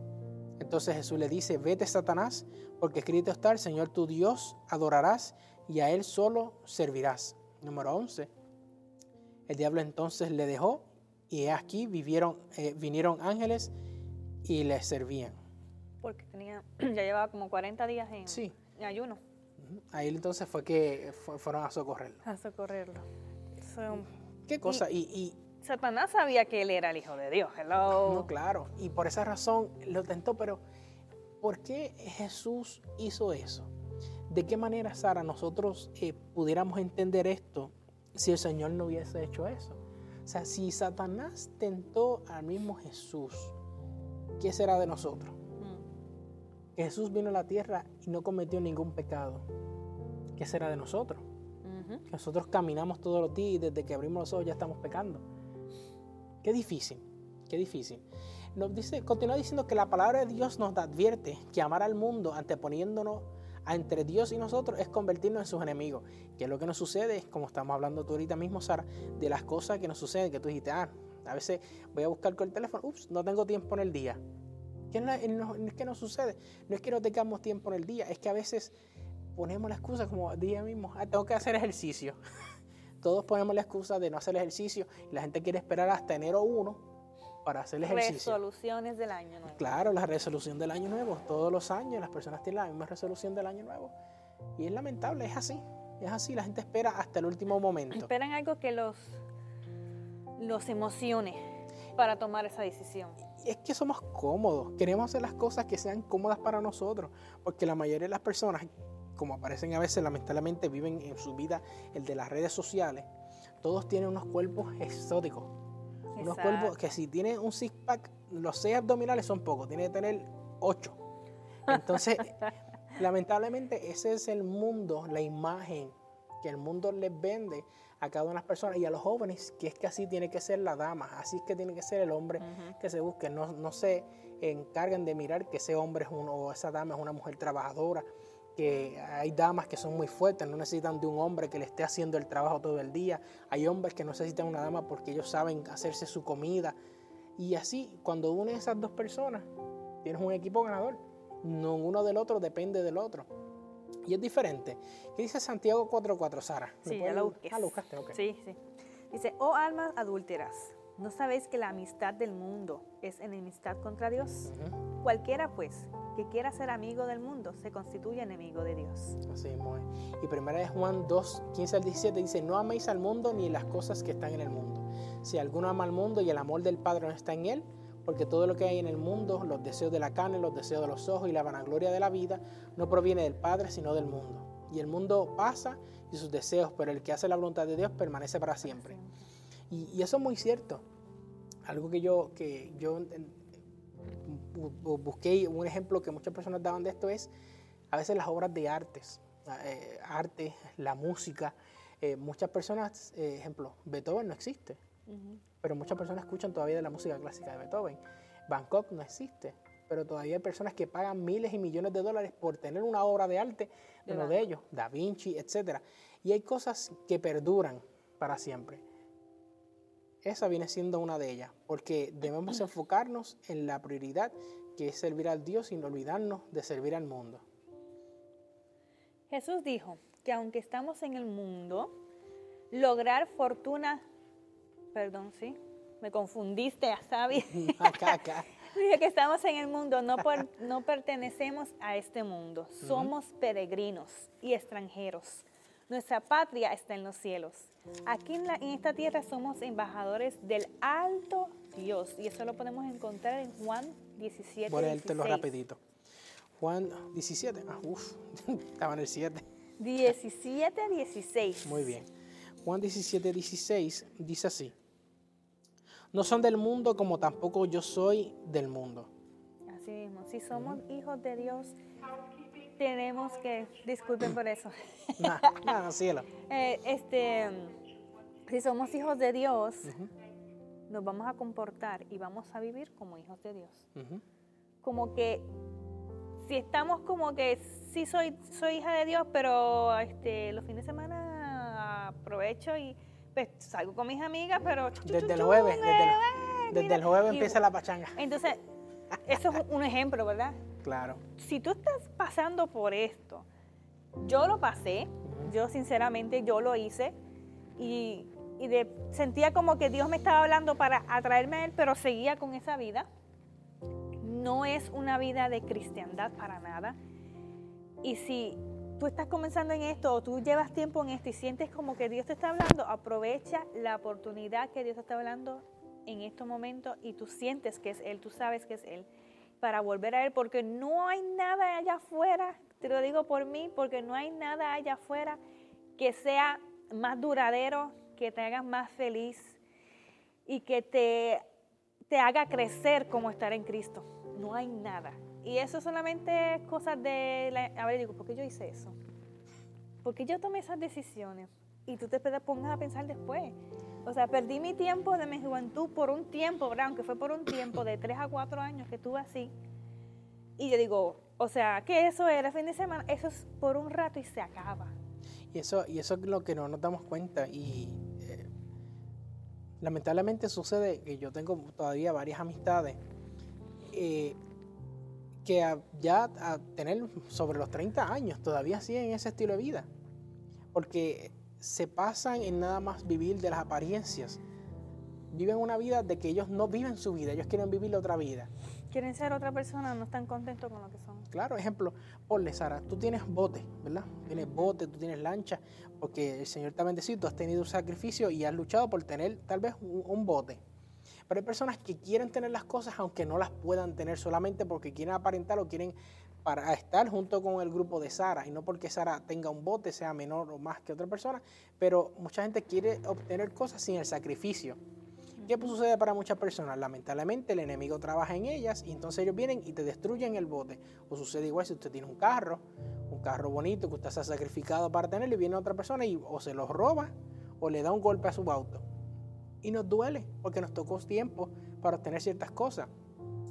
B: Entonces Jesús le dice, vete Satanás, porque escrito está, el Señor tu Dios adorarás y a Él solo servirás. Número 11. El diablo entonces le dejó y aquí vivieron, eh, vinieron ángeles y le servían.
A: Porque tenía, ya llevaba como 40 días en, sí. ayuno.
B: Ahí entonces fue que fueron a socorrerlo.
A: A socorrerlo.
B: ¿Qué cosa? y,
A: Satanás sabía que él era el Hijo de Dios. Hello.
B: No, claro. Y por esa razón lo tentó, pero ¿por qué Jesús hizo eso? ¿De qué manera, Sara, nosotros eh, pudiéramos entender esto si el Señor no hubiese hecho eso? O sea, si Satanás tentó al mismo Jesús, ¿qué será de nosotros? Mm. Que Jesús vino a la tierra y no cometió ningún pecado. ¿Qué será de nosotros? Nosotros caminamos todos los días y desde que abrimos los ojos ya estamos pecando. Qué difícil, qué difícil. Nos dice, continúa diciendo que la palabra de Dios nos advierte que amar al mundo anteponiéndonos entre Dios y nosotros es convertirnos en sus enemigos. Que es lo que nos sucede, como estamos hablando tú ahorita mismo, Sara, de las cosas que nos suceden, que tú dijiste, ah, a veces voy a buscar con el teléfono, ups, no tengo tiempo en el día. ¿Qué no, es que nos sucede? No es que no tengamos tiempo en el día, es que a veces ponemos la excusa como día mismo, ah, tengo que hacer ejercicio. Todos ponemos la excusa de no hacer ejercicio y la gente quiere esperar hasta enero 1 para hacer el ejercicio.
A: Resoluciones del año nuevo.
B: Claro, la resolución del año nuevo. Todos los años las personas tienen la misma resolución del año nuevo. Y es lamentable, es así. Es así, la gente espera hasta el último momento.
A: Esperan algo que los, los emocione para tomar esa decisión.
B: Es que somos cómodos, queremos hacer las cosas que sean cómodas para nosotros, porque la mayoría de las personas como aparecen a veces, lamentablemente viven en su vida el de las redes sociales, todos tienen unos cuerpos exóticos. Unos cuerpos que si tienen un six pack, los seis abdominales son pocos, tiene que tener ocho. Entonces, lamentablemente ese es el mundo, la imagen que el mundo les vende a cada una de las personas y a los jóvenes, que es que así tiene que ser la dama, así es que tiene que ser el hombre que se busque, no, no se encargan de mirar que ese hombre es uno, o esa dama es una mujer trabajadora, que hay damas que son muy fuertes, no necesitan de un hombre que le esté haciendo el trabajo todo el día. Hay hombres que no necesitan una dama porque ellos saben hacerse su comida. Y así, cuando unes esas dos personas, tienes un equipo ganador. No uno del otro depende del otro. Y es diferente. ¿Qué dice Santiago 4.4, Sara?
A: Sí, ya lo busqué. Ah, buscaste, ok. Sí, sí. Dice, oh almas adúlteras, ¿no sabéis que la amistad del mundo es enemistad contra Dios? Cualquiera, pues, que quiera ser amigo del mundo se constituye enemigo de Dios.
B: Así es. Y primera de Juan 2, 15 al 17 dice, no améis al mundo ni las cosas que están en el mundo. Si alguno ama al mundo y el amor del Padre no está en él, porque todo lo que hay en el mundo, los deseos de la carne, los deseos de los ojos y la vanagloria de la vida, no proviene del Padre, sino del mundo. Y el mundo pasa y sus deseos, pero el que hace la voluntad de Dios permanece para siempre. Y, eso es muy cierto. Algo que yo, que yo busqué un ejemplo que muchas personas daban de esto es a veces las obras de artes, eh, arte, la música. Eh, muchas personas, eh, ejemplo, Beethoven no existe, pero muchas personas escuchan todavía de la música clásica de Beethoven. Bangkok no existe, pero todavía hay personas que pagan miles y millones de dólares por tener una obra de arte de uno de ellos, Da Vinci, etc. Y hay cosas que perduran para siempre. Esa viene siendo una de ellas, porque debemos enfocarnos en la prioridad que es servir al Dios sin olvidarnos de servir al mundo.
A: Jesús dijo que aunque estamos en el mundo, lograr fortuna, perdón, sí, me confundiste, Sabi.
B: Acá, acá.
A: Dije que estamos en el mundo, no, no pertenecemos a este mundo, somos peregrinos y extranjeros. Nuestra patria está en los cielos. Aquí en, esta tierra somos embajadores del alto Dios. Y eso lo podemos encontrar en Juan 17.
B: Voy a leértelo rapidito. Juan 17. Ah, uff, estaba en el 7.
A: 17 16.
B: Muy bien. Juan 17, 16 dice así. No son del mundo como tampoco yo soy del mundo.
A: Así mismo. Si somos hijos de Dios, tenemos que, disculpen por eso.
B: no, cielo.
A: Eh, este, si somos hijos de Dios, nos vamos a comportar y vamos a vivir como hijos de Dios. Como que si estamos como que sí soy, soy hija de Dios, pero este, los fines de semana aprovecho y pues salgo con mis amigas, pero...
B: Desde el jueves, desde, el jueves empieza la pachanga.
A: Entonces, eso es un ejemplo, ¿verdad?
B: Claro.
A: Si tú estás pasando por esto, yo lo pasé, yo sinceramente, yo lo hice y, sentía como que Dios me estaba hablando para atraerme a Él, pero seguía con esa vida. No es una vida de cristiandad para nada. Y si tú estás comenzando en esto o tú llevas tiempo en esto y sientes como que Dios te está hablando, aprovecha la oportunidad que Dios te está hablando en estos momentos y tú sientes que es Él, tú sabes que es Él, para volver a Él, porque no hay nada allá afuera, te lo digo por mí, porque no hay nada allá afuera que sea más duradero, que te haga más feliz y que te, te haga crecer como estar en Cristo. No hay nada. Y eso solamente es cosas de... La, a ver, digo, ¿por qué yo hice eso? ¿Por qué yo tomé esas decisiones? Y tú te pongas a pensar después. O sea, perdí mi tiempo de mi juventud por un tiempo, ¿verdad? Aunque fue por un tiempo de tres a cuatro años que estuve así. Y yo digo, o sea, que eso era fin de semana, eso es por un rato y se acaba.
B: Y eso, y eso es lo que no nos damos cuenta. Y eh, lamentablemente sucede que yo tengo todavía varias amistades eh, que ya a tener sobre los 30 años todavía siguen ese estilo de vida. Porque se pasan en nada más vivir de las apariencias. Viven una vida de que ellos no viven su vida, ellos quieren vivir otra vida.
A: Quieren ser otra persona, no están contentos con lo que son.
B: Claro, ejemplo, ponle Sara, tú tienes bote, ¿verdad? Tienes bote, tú tienes lancha, porque el Señor te ha bendecido, tú has tenido un sacrificio y has luchado por tener tal vez un bote. Pero hay personas que quieren tener las cosas aunque no las puedan tener solamente porque quieren aparentar o quieren para estar junto con el grupo de Sara y no porque Sara tenga un bote, sea menor o más que otra persona, pero mucha gente quiere obtener cosas sin el sacrificio. ¿Qué sucede para muchas personas? Lamentablemente el enemigo trabaja en ellas y entonces ellos vienen y te destruyen el bote. O sucede igual si usted tiene un carro, un carro bonito que usted se ha sacrificado para tenerlo y viene otra persona y o se lo roba o le da un golpe a su auto y nos duele porque nos tocó tiempo para obtener ciertas cosas.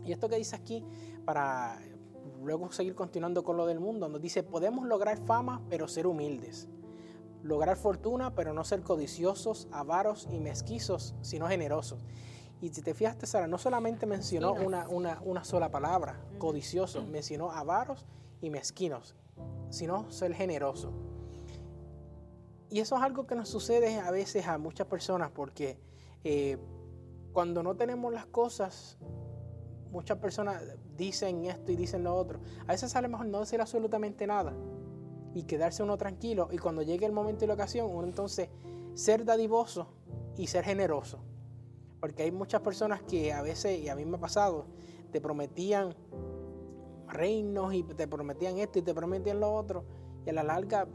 B: Y esto que dice aquí, para luego seguir continuando con lo del mundo, nos dice, podemos lograr fama pero ser humildes. Lograr fortuna pero no ser codiciosos, avaros y mezquizos, sino generosos. Y si te fijaste, Sara, no solamente mencionó una, una, una, sola palabra, codicioso, mencionó avaros y mezquinos, sino ser generoso. Y eso es algo que nos sucede a veces a muchas personas porque eh, cuando no tenemos las cosas, muchas personas dicen esto y dicen lo otro. A veces sale mejor no decir absolutamente nada y quedarse uno tranquilo. Y cuando llegue el momento y la ocasión, uno entonces ser dadivoso y ser generoso. Porque hay muchas personas que a veces, y a mí me ha pasado, te prometían reinos y te prometían esto y te prometían lo otro. Y a la larga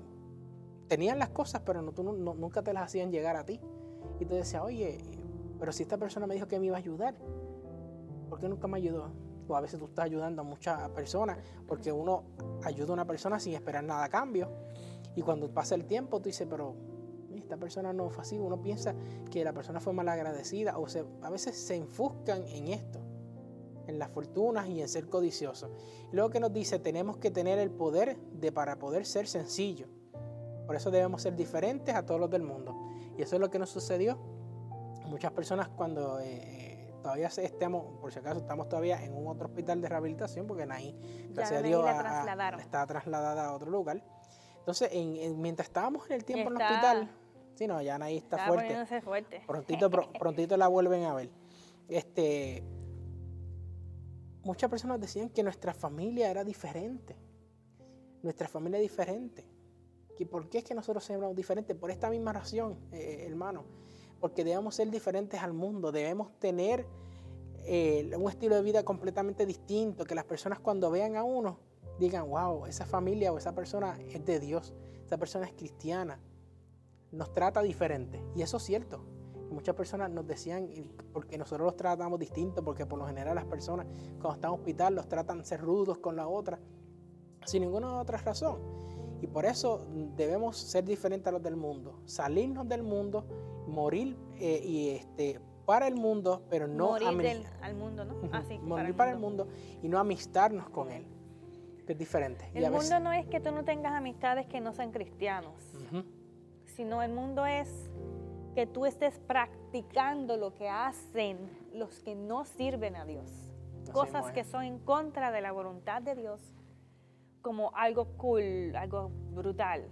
B: tenían las cosas, pero no, tú, nunca te las hacían llegar a ti. Y tú decías, oye, pero si esta persona me dijo que me iba a ayudar, ¿por qué nunca me ayudó? O a veces tú estás ayudando a muchas personas porque uno ayuda a una persona sin esperar nada a cambio. Y cuando pasa el tiempo, tú dices, pero esta persona no fue así. Uno piensa que la persona fue mal agradecida o se, a veces se enfuscan en esto, en las fortunas y en ser codiciosos. Y luego que nos dice, tenemos que tener el poder de para poder ser sencillos. Por eso debemos ser diferentes a todos los del mundo. Y eso es lo que nos sucedió. Muchas personas cuando eh, eh, todavía estemos, por si acaso estamos todavía en un otro hospital de rehabilitación, porque Naí, gracias a Dios, está trasladada a otro lugar. Entonces, mientras estábamos en el tiempo en el hospital, sí, no, ya Naí está, fuerte.
A: fuerte.
B: Prontito, prontito la vuelven a ver. Este, muchas personas decían que nuestra familia era diferente. Nuestra familia es diferente. ¿Por qué es que nosotros somos diferentes? Por esta misma razón, eh, hermano. Porque debemos ser diferentes al mundo, debemos tener eh, un estilo de vida completamente distinto, que las personas cuando vean a uno digan, wow, esa familia o esa persona es de Dios, esa persona es cristiana, nos trata diferente. Y eso es cierto. Muchas personas nos decían, porque nosotros los tratamos distintos, porque por lo general las personas cuando están en hospital los tratan ser rudos con la otra, sin ninguna otra razón. Y por eso debemos ser diferentes a los del mundo, salirnos del mundo, morir eh, y este, para el mundo, pero no
A: morir al mundo, ¿no?
B: Ah, morir para el, mundo. y no amistarnos con él, que es diferente.
A: El mundo no es que tú no tengas amistades que no sean cristianos, sino el mundo es que tú estés practicando lo que hacen los que no sirven a Dios. Cosas que son en contra de la voluntad de Dios, como algo cool, algo brutal.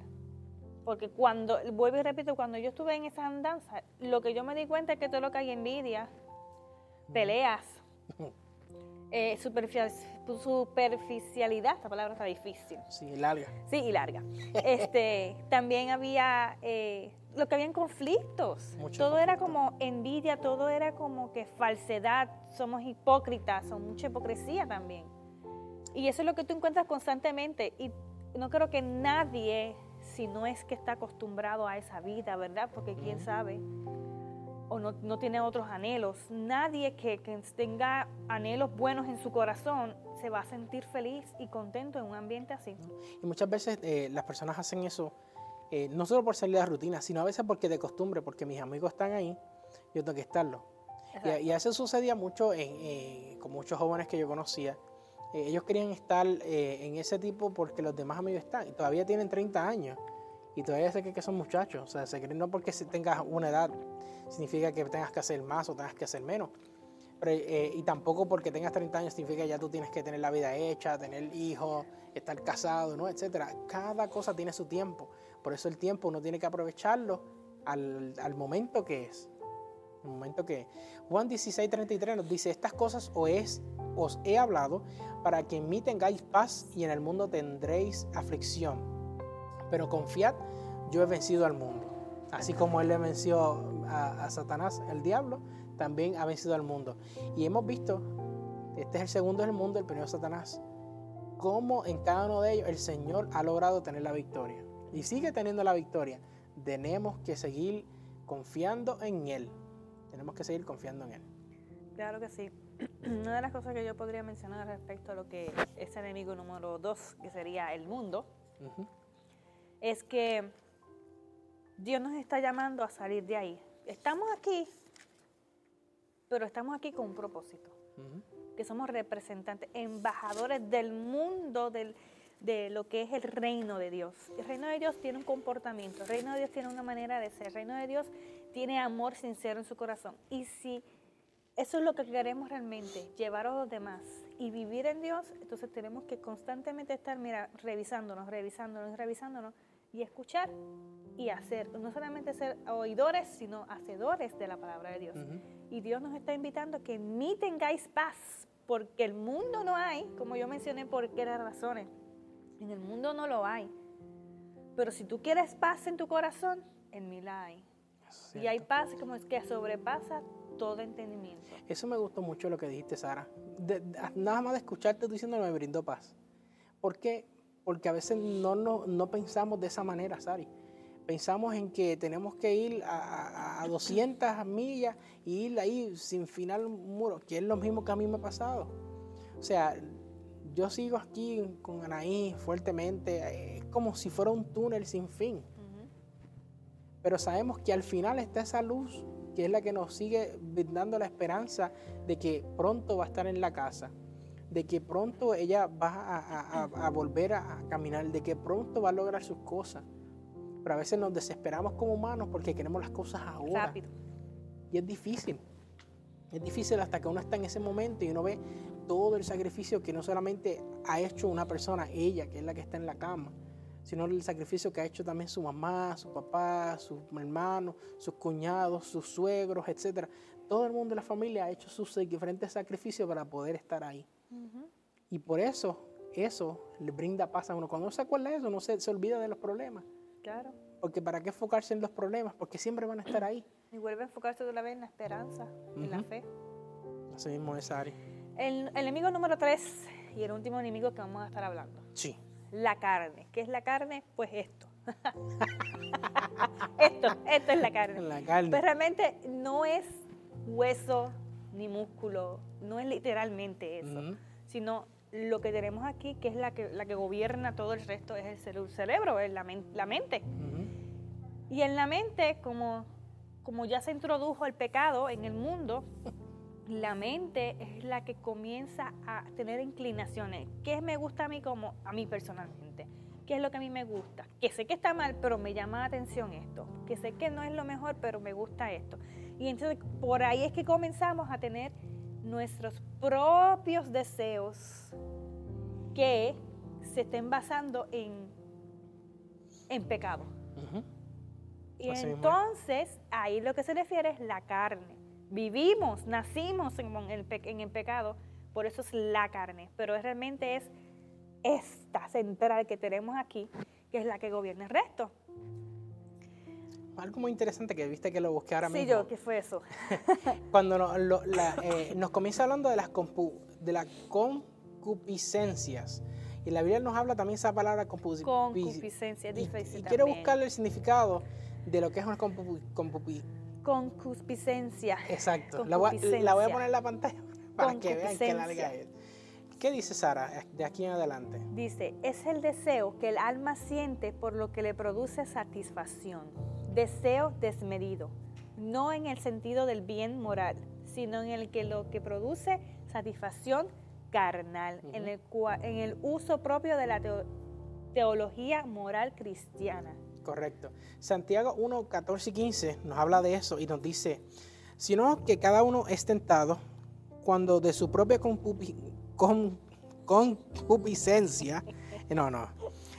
A: Porque cuando, vuelvo y repito, cuando yo estuve en esa andanza, lo que yo me di cuenta es que todo lo que hay envidia, peleas, eh, superficialidad, esta palabra está difícil.
B: Sí, larga.
A: Sí, y larga. este, también había, eh, lo que habían conflictos. todo era como envidia, todo era como que falsedad, somos hipócritas, son mucha hipocresía también. Y eso es lo que tú encuentras constantemente. Y no creo que nadie, si no es que está acostumbrado a esa vida, ¿verdad? Porque quién sabe o no, tiene otros anhelos. Nadie que, tenga anhelos buenos en su corazón se va a sentir feliz y contento en un ambiente así.
B: Y muchas veces eh, las personas hacen eso, eh, no solo por salir de la rutina, sino a veces porque de costumbre, porque mis amigos están ahí, yo tengo que estarlo. Y, a eso sucedía mucho eh, con muchos jóvenes que yo conocía. Ellos querían estar en ese tipo porque los demás amigos están, y todavía tienen 30 años y todavía se creen que son muchachos. O sea, se creen no porque tengas una edad significa que tengas que hacer más o tengas que hacer menos. Eh, y tampoco porque tengas 30 años significa que ya tú tienes que tener la vida hecha, tener hijos, estar casado, ¿no? etcétera. Cada cosa tiene su tiempo. Por eso el tiempo uno tiene que aprovecharlo al, al momento que es. El momento que Juan 16, 33 nos dice, estas cosas os, es, os he hablado para que en mí tengáis paz y en el mundo tendréis aflicción. Pero confiad, yo he vencido al mundo. Así como él le venció a, Satanás, el diablo, también ha vencido al mundo. Y hemos visto, este es el segundo del mundo, el primero Satanás, cómo en cada uno de ellos el Señor ha logrado tener la victoria. Y sigue teniendo la victoria. Tenemos que seguir confiando en Él. Tenemos que seguir confiando en Él.
A: Claro que sí. Una de las cosas que yo podría mencionar respecto a lo que es enemigo número dos, que sería el mundo, es que Dios nos está llamando a salir de ahí. Estamos aquí, pero estamos aquí con un propósito. Que somos representantes, embajadores del mundo, de lo que es el reino de Dios. El reino de Dios tiene un comportamiento, el reino de Dios tiene una manera de ser, el reino de Dios tiene amor sincero en su corazón. Y si eso es lo que queremos realmente, llevar a los demás y vivir en Dios, entonces tenemos que constantemente estar, mira, revisándonos, revisándonos, revisándonos y escuchar y hacer, no solamente ser oidores, sino hacedores de la palabra de Dios. Y Dios nos está invitando a que ni tengáis paz, porque el mundo no hay, como yo mencioné, por qué las razones. En el mundo no lo hay. Pero si tú quieres paz en tu corazón, en mí la hay. Y hay paz como es que sobrepasa todo entendimiento.
B: Eso me gustó mucho lo que dijiste, Sara. nada más de escucharte diciendo me brindó paz. ¿Por qué? porque a veces no, no, pensamos de esa manera, Sari. Pensamos en que tenemos que ir a, a, 200 millas y ir ahí sin final un muro, que es lo mismo que a mí me ha pasado. O sea, yo sigo aquí con Anaí fuertemente, es como si fuera un túnel sin fin. Pero sabemos que al final está esa luz que es la que nos sigue dando la esperanza de que pronto va a estar en la casa de que pronto ella va a, volver a caminar, de que pronto va a lograr sus cosas. Pero a veces nos desesperamos como humanos porque queremos las cosas ahora. Rápido. Y es difícil. Es difícil hasta que uno está en ese momento y uno ve todo el sacrificio que no solamente ha hecho una persona, ella, que es la que está en la cama, sino el sacrificio que ha hecho también su mamá, su papá, sus hermanos, sus cuñados, sus suegros, etc. Todo el mundo de la familia ha hecho sus diferentes sacrificios para poder estar ahí. Y por eso, eso le brinda paz a uno. Cuando uno se acuerda de eso, no se, se olvida de los problemas.
A: Claro.
B: Porque ¿para qué enfocarse en los problemas? Porque siempre van a estar ahí.
A: Y vuelve a enfocarse otra vez en la esperanza, en la fe.
B: Así mismo es, Ari.
A: El, el enemigo número tres y el último enemigo que vamos a estar hablando.
B: Sí.
A: La carne. ¿Qué es la carne? Pues esto. esto, esto es la carne.
B: La carne.
A: Pues realmente no es hueso ni músculo, no es literalmente eso, sino lo que tenemos aquí, que es la que, la que gobierna todo el resto, es el cerebro, es la, la mente. Y en la mente, como, como ya se introdujo el pecado en el mundo, la mente es la que comienza a tener inclinaciones. ¿Qué me gusta a mí como a mí personalmente? ¿Qué es lo que a mí me gusta? Que sé que está mal, pero me llama la atención esto. Que sé que no es lo mejor, pero me gusta esto. Y entonces por ahí es que comenzamos a tener nuestros propios deseos que se estén basando en, en pecado. Y entonces ahí lo que se refiere es la carne. Vivimos, nacimos en el, en el pecado, por eso es la carne, pero realmente es esta central que tenemos aquí, que es la que gobierna el resto.
B: Algo muy interesante que viste que lo busqué ahora mismo.
A: Sí, yo, ¿qué fue eso?
B: Cuando eh, nos comienza hablando de las, de las concupiscencias. Y la Biblia nos habla también esa palabra
A: concupiscencia. difícil
B: y, quiero buscarle el significado de lo que es una
A: concupiscencia.
B: Exacto. La voy, la voy, a poner en la pantalla para que vean qué larga es. ¿Qué dice Sara de aquí en adelante?
A: Dice, es el deseo que el alma siente por lo que le produce satisfacción. Deseo desmedido, no en el sentido del bien moral, sino en el que lo que produce satisfacción carnal, en, el en el uso propio de la teología moral cristiana.
B: Correcto. Santiago 1, 14 y 15 nos habla de eso y nos dice, sino que cada uno es tentado cuando de su propia concupiscencia, no, no,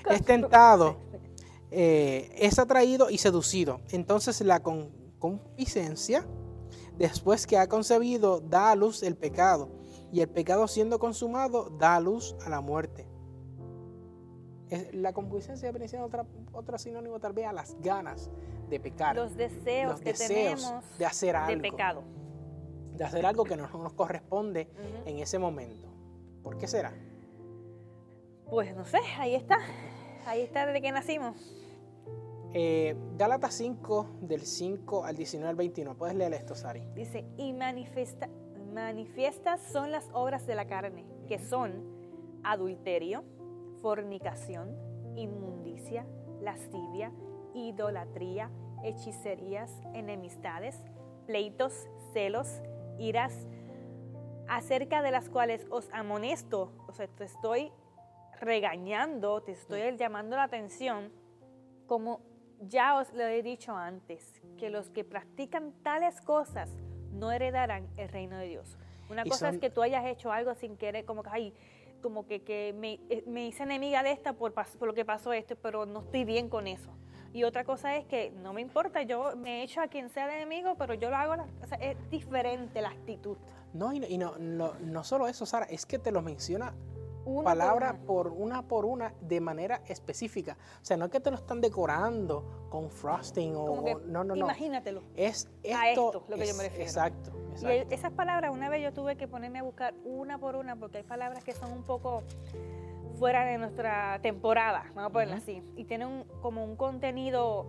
B: es tentado, eh, es atraído y seducido. Entonces la concupiscencia, después que ha concebido, da a luz el pecado, y el pecado siendo consumado, da a luz a la muerte. La concupiscencia viene siendo otra, otro sinónimo tal vez a las ganas de pecar.
A: Los deseos que tenemos
B: de hacer algo.
A: De pecado.
B: De hacer algo que no nos corresponde en ese momento. ¿Por qué será?
A: Pues no sé, ahí está. Ahí está desde que nacimos.
B: Eh, Gálatas 5, del 5 al 19 al 21. ¿Puedes leer esto, Sari?
A: Dice, y manifiesta, manifiestas son las obras de la carne, que son adulterio, fornicación, inmundicia, lascivia, idolatría, hechicerías, enemistades, pleitos, celos, iras, acerca de las cuales os amonesto, o sea, te estoy regañando, te estoy llamando la atención, como ya os lo he dicho antes, que los que practican tales cosas no heredarán el reino de Dios. Una cosa es que tú hayas hecho algo sin querer, como que, ay, como que, me, eh, me, hice enemiga de esta por, por lo que pasó esto, pero no estoy bien con eso. Y otra cosa es que no me importa, yo me he hecho a quien sea el enemigo, pero yo lo hago, o sea, es diferente la actitud.
B: No, y, no, no, no, solo eso, Sara, es que te lo menciona palabra por una. por una de manera específica. O sea, no es que te lo están decorando con frosting o, no, no, no.
A: Imagínatelo.
B: Es
A: esto, a esto lo que yo me refiero.
B: Exacto,
A: Y esas palabras una vez yo tuve que ponerme a buscar una por una porque hay palabras que son un poco fuera de nuestra temporada, vamos a ponerlo así, y tienen como un contenido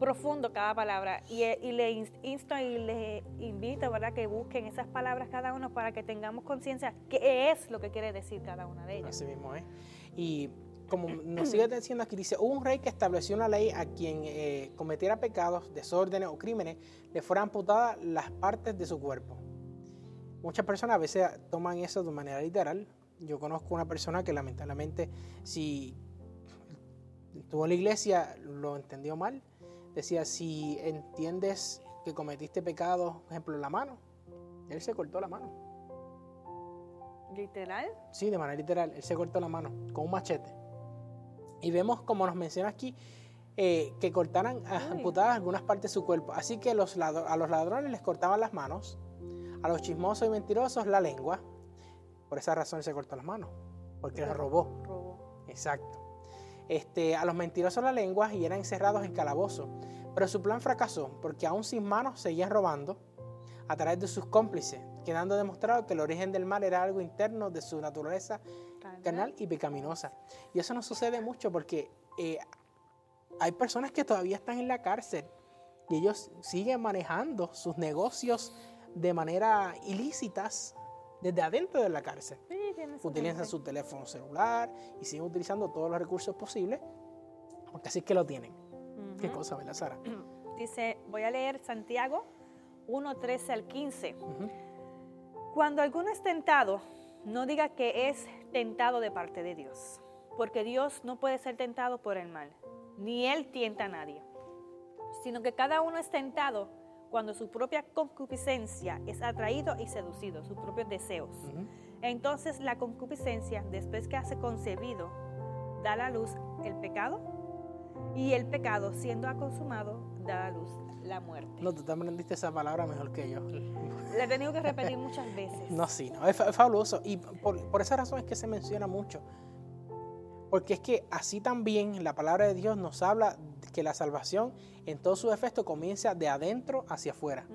A: profundo cada palabra y, eh, le insto y le invito ¿verdad? que busquen esas palabras cada uno para que tengamos conciencia qué es lo que quiere decir cada una de ellas.
B: Así mismo es. Y como nos sigue diciendo aquí, dice, un rey que estableció una ley a quien eh, cometiera pecados, desórdenes o crímenes, le fueran amputadas las partes de su cuerpo. Muchas personas a veces toman eso de manera literal. Yo conozco una persona que lamentablemente si estuvo en la iglesia lo entendió mal decía, si entiendes que cometiste pecado, por ejemplo, la mano, él se cortó la mano.
A: ¿Literal?
B: Sí, de manera literal, él se cortó la mano con un machete. Y vemos, como nos menciona aquí, eh, que cortaran, amputadas algunas partes de su cuerpo. Así que los a los ladrones les cortaban las manos, a los chismosos y mentirosos la lengua. Por esa razón él se cortó las manos, porque él robó.
A: Robó.
B: Exacto. Este, a los mentirosos la lengua y eran encerrados en calabozo. Pero su plan fracasó porque aún sin manos seguían robando a través de sus cómplices, quedando demostrado que el origen del mal era algo interno de su naturaleza carnal y pecaminosa. Y eso no sucede mucho porque eh, hay personas que todavía están en la cárcel y ellos siguen manejando sus negocios de manera ilícitas desde adentro de la cárcel. Utilizan su teléfono celular y siguen utilizando todos los recursos posibles porque así es que lo tienen. ¿Qué cosa, ¿verdad, Sara?
A: Dice, voy a leer Santiago 1, 13 al 15. Cuando alguno es tentado, no diga que es tentado de parte de Dios, porque Dios no puede ser tentado por el mal, ni Él tienta a nadie, sino que cada uno es tentado cuando su propia concupiscencia es atraído y seducido, sus propios deseos. Entonces la concupiscencia, después que hace concebido, da a la luz el pecado y el pecado, siendo consumado, da a luz la muerte.
B: No, tú también aprendiste esa palabra mejor que yo.
A: La he tenido que repetir muchas veces.
B: No, sí, no, es, fabuloso. Y por, por, esa razón es que se menciona mucho. Porque es que así también la palabra de Dios nos habla que la salvación en todo su efecto comienza de adentro hacia afuera.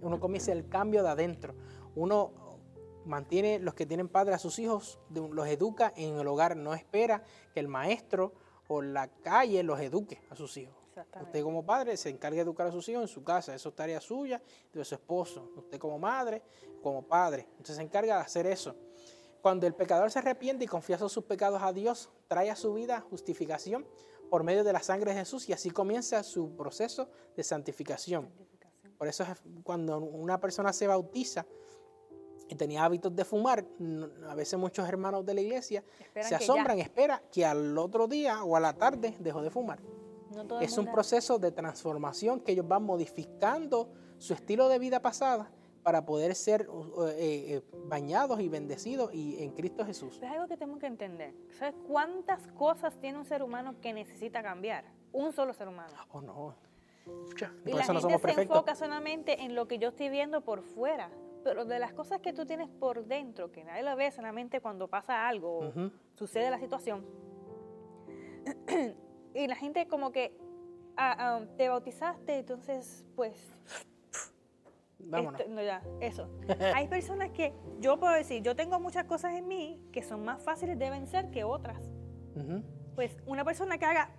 B: Uno comienza el cambio de adentro. Uno mantiene los que tienen padre a sus hijos, los educa en el hogar, no espera que el maestro o la calle los eduque a sus hijos. Usted como padre se encarga de educar a sus hijos en su casa, eso es tarea suya de su esposo. Usted como madre, como padre, entonces se encarga de hacer eso. Cuando el pecador se arrepiente y confiesa sus pecados a Dios, trae a su vida justificación por medio de la sangre de Jesús y así comienza su proceso de santificación. Por eso es cuando una persona se bautiza y tenía hábitos de fumar, a veces muchos hermanos de la iglesia se asombran, esperan que al otro día o a la tarde dejó de fumar. es un proceso de transformación que ellos van modificando su estilo de vida pasada para poder ser eh, eh, bañados y bendecidos y en Cristo Jesús.
A: Es algo que tenemos que entender. ¿Sabes cuántas cosas tiene un ser humano que necesita cambiar? Un solo ser humano.
B: Oh, no.
A: y la gente se enfoca solamente en lo que yo estoy viendo por fuera. Pero de las cosas que tú tienes por dentro, que nadie lo ve solamente cuando pasa algo, sucede la situación. y la gente como que ah, ah, te bautizaste, entonces pues
B: Vámonos.
A: no, ya, eso. Hay personas que, yo puedo decir, yo tengo muchas cosas en mí que son más fáciles de vencer que otras. Pues una persona que haga,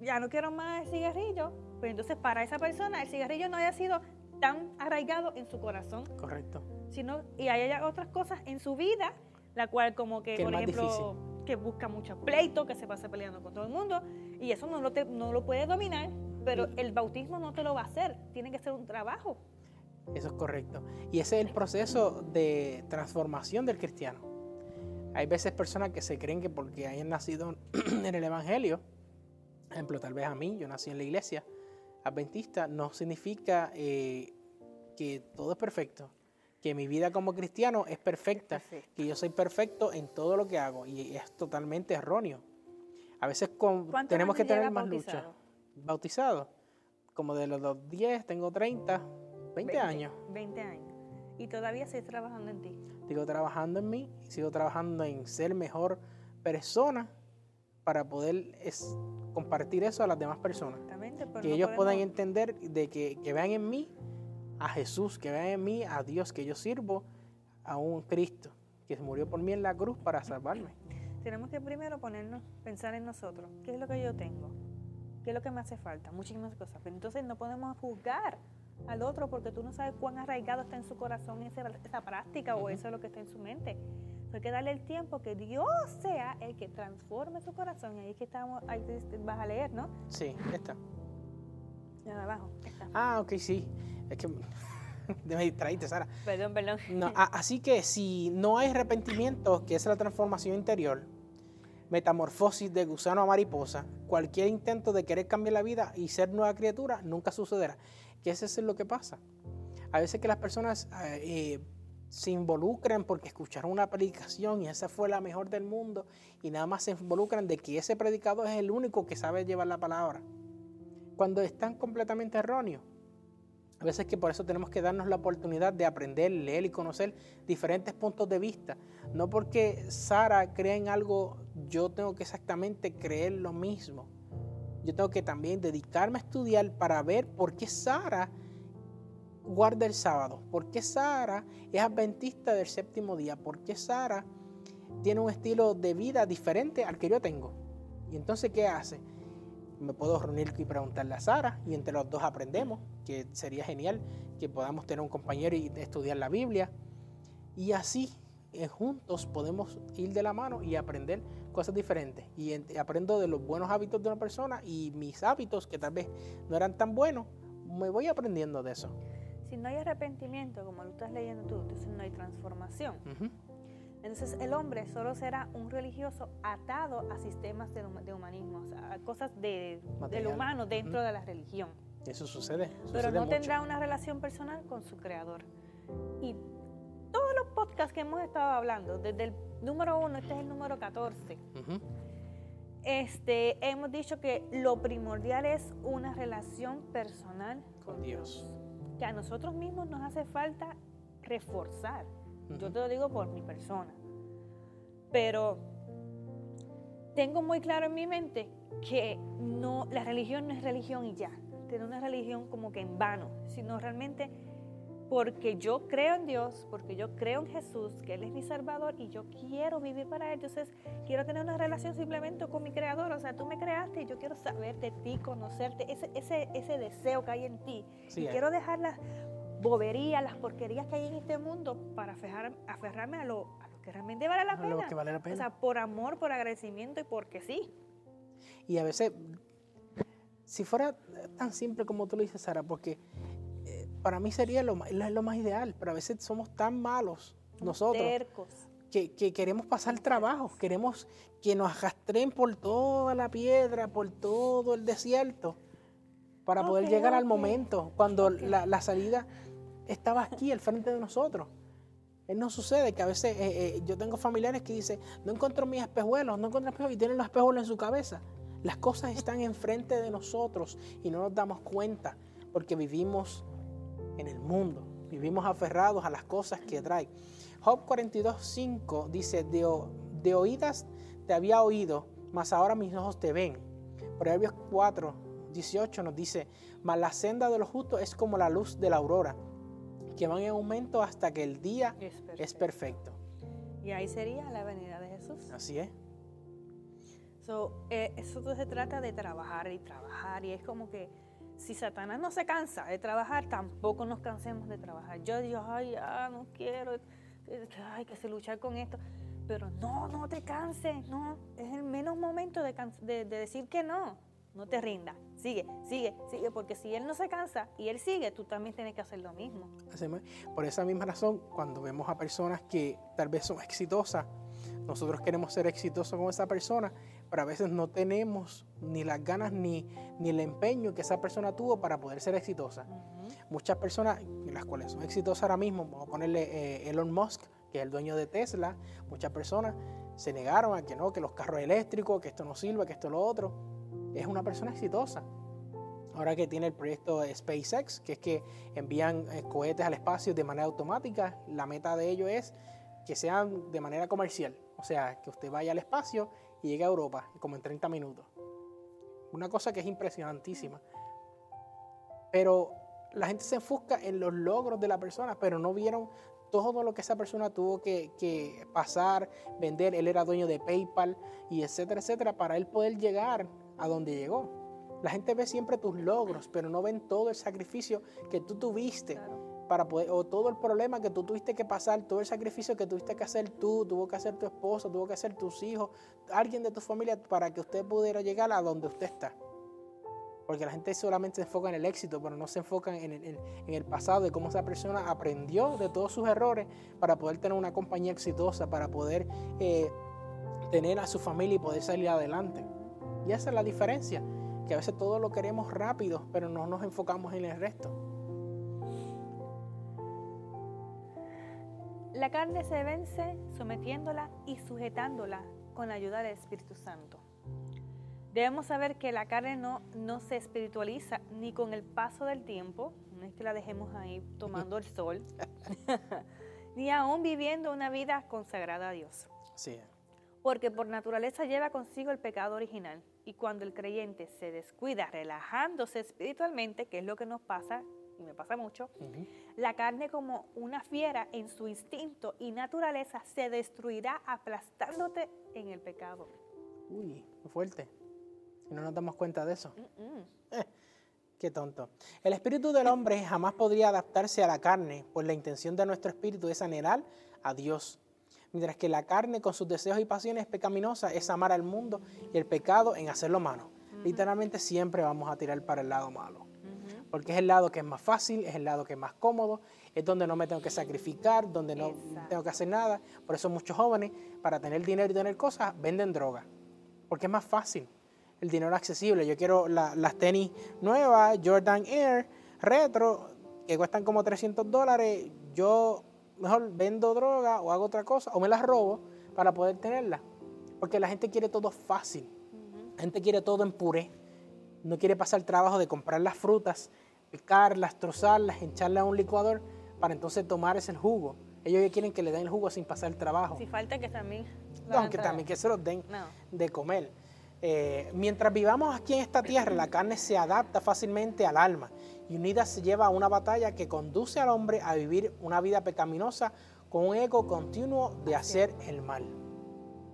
A: ya no quiero más el cigarrillo, pues entonces para esa persona el cigarrillo no haya sido tan arraigado en su corazón.
B: Correcto.
A: Sino, y hay otras cosas en su vida, la cual como que, por ejemplo, que busca mucho pleito, que se pasa peleando con todo el mundo, y eso no lo, no lo puede dominar, pero el bautismo no te lo va a hacer, tiene que ser un trabajo.
B: Eso es correcto. Y ese es el proceso de transformación del cristiano. Hay veces personas que se creen que porque hayan nacido en el Evangelio, ejemplo, tal vez a mí, yo nací en la iglesia adventista, no significa eh, que todo es perfecto, que mi vida como cristiano es perfecta, que yo soy perfecto en todo lo que hago y es totalmente erróneo. A veces tenemos que tener más lucha. Bautizado, como de los 10 tengo 30, 20, años.
A: 20 años. Y todavía sigues trabajando en ti.
B: Sigo trabajando en mí, sigo trabajando en ser mejor persona para poder compartir eso a las demás personas. Que ellos puedan entender de que, que vean en mí a Jesús, que vean en mí a Dios, que yo sirvo a un Cristo que murió por mí en la cruz para salvarme.
A: Tenemos que primero ponernos, pensar en nosotros. ¿Qué es lo que yo tengo? ¿Qué es lo que me hace falta? Muchísimas cosas. Pero entonces no podemos juzgar al otro porque tú no sabes cuán arraigado está en su corazón esa, esa práctica o eso es lo que está en su mente. Hay que darle el tiempo que Dios sea el que transforme su corazón. Y ahí es que estamos, ahí vas a leer, ¿no?
B: Sí, está.
A: Ya abajo.
B: Ah, ok, sí. Es que me distraíste, Sara.
A: Perdón, perdón.
B: No, así que si no hay arrepentimiento, que es la transformación interior, metamorfosis de gusano a mariposa, cualquier intento de querer cambiar la vida y ser nueva criatura nunca sucederá que ese es lo que pasa. A veces que las personas eh, eh, se involucran porque escucharon una predicación y esa fue la mejor del mundo y nada más se involucran de que ese predicador es el único que sabe llevar la palabra. Cuando están completamente erróneos. A veces que por eso tenemos que darnos la oportunidad de aprender, leer y conocer diferentes puntos de vista. No porque Sara crea en algo yo tengo que exactamente creer lo mismo. Yo tengo que también dedicarme a estudiar para ver por qué Sara guarda el sábado, por qué Sara es adventista del séptimo día, por qué Sara tiene un estilo de vida diferente al que yo tengo. Y entonces, ¿qué hace? Me puedo reunir y preguntarle a Sara y entre los dos aprendemos, que sería genial que podamos tener un compañero y estudiar la Biblia. Y así eh, juntos podemos ir de la mano y aprender cosas diferentes. Y aprendo de los buenos hábitos de una persona y mis hábitos que tal vez no eran tan buenos, me voy aprendiendo de eso.
A: Si no hay arrepentimiento, como lo estás leyendo tú, entonces no hay transformación. Entonces el hombre solo será un religioso atado a sistemas de, humanismo, a cosas de, del humano dentro de la religión.
B: Eso sucede.
A: Pero no tendrá una relación personal con su creador. Y todos los podcasts que hemos estado hablando, desde el número uno, este es el número 14, este, hemos dicho que lo primordial es una relación personal
B: con Dios.
A: Que a nosotros mismos nos hace falta reforzar. Yo te lo digo por mi persona. Pero tengo muy claro en mi mente que no, la religión no es religión y ya. Tener una religión como que en vano, sino realmente porque yo creo en Dios, porque yo creo en Jesús, que Él es mi Salvador y yo quiero vivir para Él. Entonces, quiero tener una relación simplemente con mi Creador. O sea, tú me creaste y yo quiero saber de ti, conocerte, ese, ese, ese deseo que hay en ti. y quiero dejar las boberías, las porquerías que hay en este mundo para aferrarme a lo, a lo que realmente vale la pena.
B: lo que vale la pena.
A: O sea, por amor, por agradecimiento y porque sí.
B: Y a veces, si fuera tan simple como tú lo dices, Sara, porque para mí sería lo, lo más ideal, pero a veces somos tan malos nosotros que, que, queremos pasar trabajo, queremos que nos arrastren por toda la piedra, por todo el desierto, para poder llegar al momento, cuando la, la, salida estaba aquí, al frente de nosotros. Él no sucede que a veces eh, eh, yo tengo familiares que dicen, no encuentro mis espejuelos, no encuentro espejuelos, y tienen los espejuelos en su cabeza. Las cosas están enfrente de nosotros y no nos damos cuenta porque vivimos en el mundo. Vivimos aferrados a las cosas que trae. Job 42.5 dice, de, de oídas te había oído, mas ahora mis ojos te ven. Proverbios 4, 18 nos dice, mas la senda de los justos es como la luz de la aurora, que van en aumento hasta que el día es perfecto.
A: Y ahí sería la venida de Jesús.
B: Así es.
A: Eh, eso se trata de trabajar y trabajar y es como que si Satanás no se cansa de trabajar, tampoco nos cansemos de trabajar. Yo digo, ay, ya no quiero, hay que se luchar con esto. Pero no, no te canses, no. Es el menos momento de, de, decir que no. No te rindas. Sigue, sigue, sigue, porque si él no se cansa y él sigue, tú también tienes que hacer lo mismo.
B: Por esa misma razón, cuando vemos a personas que tal vez son exitosas, nosotros queremos ser exitosos con esa persona, pero a veces no tenemos ni las ganas ni, ni el empeño que esa persona tuvo para poder ser exitosa. Muchas personas, las cuales son exitosas ahora mismo, vamos a ponerle eh, Elon Musk, que es el dueño de Tesla, muchas personas se negaron a que no, que los carros eléctricos, que esto no sirve, que esto lo otro. Es una persona exitosa. Ahora que tiene el proyecto SpaceX, que es que envían eh, cohetes al espacio de manera automática, la meta de ello es que sean de manera comercial. O sea, que usted vaya al espacio y llegue a Europa como en 30 minutos. Una cosa que es impresionantísima. Pero la gente se enfusca en los logros de la persona, pero no vieron todo lo que esa persona tuvo que, que, pasar, vender. Él era dueño de PayPal y etcétera, etcétera, para él poder llegar a donde llegó. La gente ve siempre tus logros, pero no ven todo el sacrificio que tú tuviste para o todo el problema que tú tuviste que pasar, todo el sacrificio que tuviste que hacer tú, tuvo que hacer tu esposo, tuvo que hacer tus hijos, alguien de tu familia para que usted pudiera llegar a donde usted está. Porque la gente solamente se enfoca en el éxito, pero no se enfoca en el, pasado, de cómo esa persona aprendió de todos sus errores para poder tener una compañía exitosa, para poder eh, tener a su familia y poder salir adelante. Y esa es la diferencia, que a veces todo lo queremos rápido, pero no nos enfocamos en el resto.
A: La carne se vence sometiéndola y sujetándola con la ayuda del Espíritu Santo. Debemos saber que la carne no, no se espiritualiza ni con el paso del tiempo, no es que la dejemos ahí tomando el sol, ni aún viviendo una vida consagrada a Dios.
B: Sí.
A: porque por naturaleza lleva consigo el pecado original. Y cuando el creyente se descuida relajándose espiritualmente, que es lo que nos pasa, y me pasa mucho, la carne como una fiera en su instinto y naturaleza se destruirá aplastándote en el pecado.
B: Uy, fuerte. Y no nos damos cuenta de eso. Eh, qué tonto. El espíritu del hombre jamás podría adaptarse a la carne, pues la intención de nuestro espíritu es anhelar a Dios mientras que la carne con sus deseos y pasiones pecaminosas es amar al mundo y el pecado en hacerlo malo. Literalmente siempre vamos a tirar para el lado malo, porque es el lado que es más fácil, es el lado que es más cómodo, es donde no me tengo que sacrificar, donde no tengo que hacer nada. Por eso muchos jóvenes, para tener dinero y tener cosas, venden droga, porque es más fácil. El dinero accesible. Yo quiero las tenis nuevas, Jordan Air, retro, que cuestan como 300 dólares. Yo mejor vendo droga o hago otra cosa o me las robo para poder tenerla. Porque la gente quiere todo fácil. La gente quiere todo en puré. No quiere pasar el trabajo de comprar las frutas, picarlas, trozarlas, hincharlas a un licuador para entonces tomar ese jugo. Ellos ya quieren que le den el jugo sin pasar el trabajo.
A: Si falta que también.
B: No, que también que se los den de comer. Eh, mientras vivamos aquí en esta tierra, la carne se adapta fácilmente al alma y unida se lleva a una batalla que conduce al hombre a vivir una vida pecaminosa con un ego continuo de hacer el mal.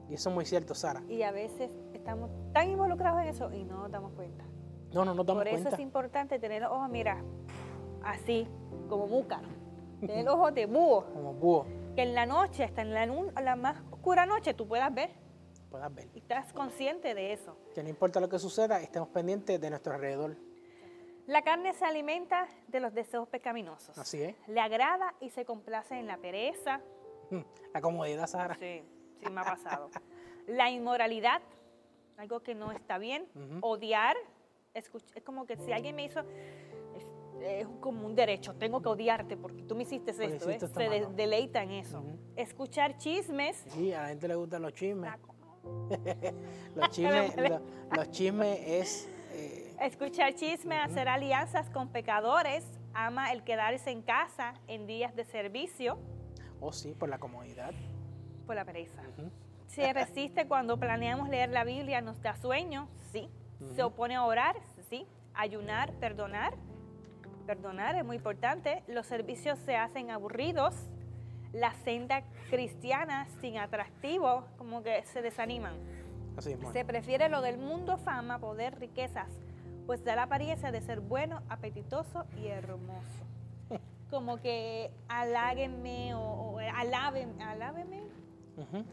B: Y eso es muy cierto, Sara.
A: Y a veces estamos tan involucrados en eso y no nos damos cuenta.
B: No, no nos damos.
A: Por eso es importante tener los ojos, mira, así, como muca. Tener los ojos de búho.
B: Como búho.
A: Que en la noche, hasta en la, la más oscura noche, tú puedas ver.
B: Puedas ver.
A: Y estás consciente de eso.
B: Que no importa lo que suceda, estemos pendientes de nuestro alrededor.
A: La carne se alimenta de los deseos pecaminosos.
B: Así es.
A: Le agrada y se complace en la pereza.
B: Mm, la comodidad, Sara.
A: Sí, sí me ha pasado. la inmoralidad, algo que no está bien. Odiar, es como que si alguien me hizo, es, como un derecho, tengo que odiarte porque tú me hiciste esto. ¿eh? Se deleita en eso. Escuchar chismes.
B: Sí, a la gente le gustan los chismes. los chismes, los chismes es
A: Escuchar chisme, hacer alianzas con pecadores, ama el quedarse en casa en días de servicio.
B: Oh, sí, por la comodidad.
A: Por la pereza. Se resiste cuando planeamos leer la Biblia, nos da sueño, sí. Se opone a orar, sí. Ayunar, perdonar. Perdonar es muy importante. Los servicios se hacen aburridos. La senda cristiana sin atractivo, como que se desaniman.
B: Así
A: Se prefiere lo del mundo, fama, poder, riquezas pues da la apariencia de ser bueno, apetitoso y hermoso. Como que aláguenme o, o alábenme, alábenme.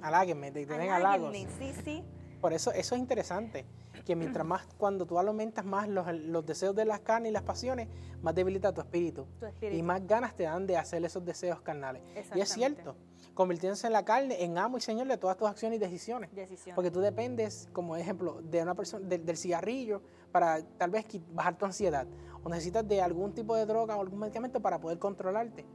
B: Aláguenme, te tienen halagos.
A: Sí, sí.
B: Por eso, eso es interesante, que mientras más, cuando tú alimentas más los, deseos de las carnes y las pasiones, más debilita tu espíritu,
A: tu espíritu.
B: Y más ganas te dan de hacer esos deseos carnales. Y es cierto, convirtiéndose en la carne, en amo y señor de todas tus acciones y decisiones. Porque tú dependes, como ejemplo, de una persona, del cigarrillo para tal vez bajar tu ansiedad. O necesitas de algún tipo de droga o algún medicamento para poder controlarte.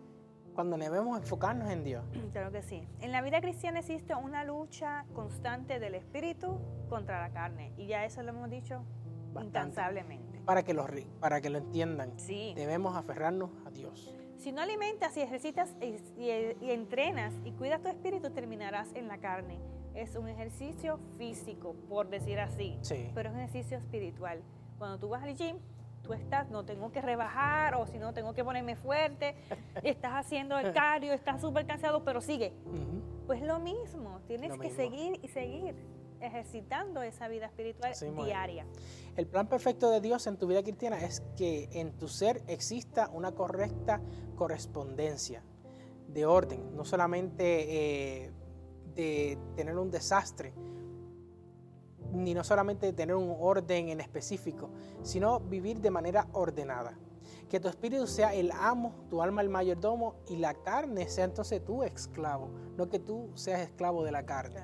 B: Cuando debemos enfocarnos en Dios.
A: Claro que sí. En la vida cristiana existe una lucha constante del espíritu contra la carne. Y ya eso lo hemos dicho incansablemente.
B: Para que lo, para que lo entiendan.
A: Sí.
B: Debemos aferrarnos a Dios.
A: Si no alimentas y ejercitas y, entrenas y cuidas tu espíritu, terminarás en la carne. Es un ejercicio físico, por decir así,
B: sí.
A: pero es un ejercicio espiritual. Cuando tú vas al gym, tú estás, no tengo que rebajar o si no tengo que ponerme fuerte, estás haciendo el cardio, estás súper cansado, pero sigue. Pues lo mismo, tienes que seguir y seguir ejercitando esa vida espiritual diaria.
B: El plan perfecto de Dios en tu vida cristiana es que en tu ser exista una correcta correspondencia de orden, no solamente eh, de tener un desastre, ni no solamente tener un orden en específico, sino vivir de manera ordenada. Que tu espíritu sea el amo, tu alma el mayordomo y la carne sea entonces tu esclavo, no que tú seas esclavo de la carne.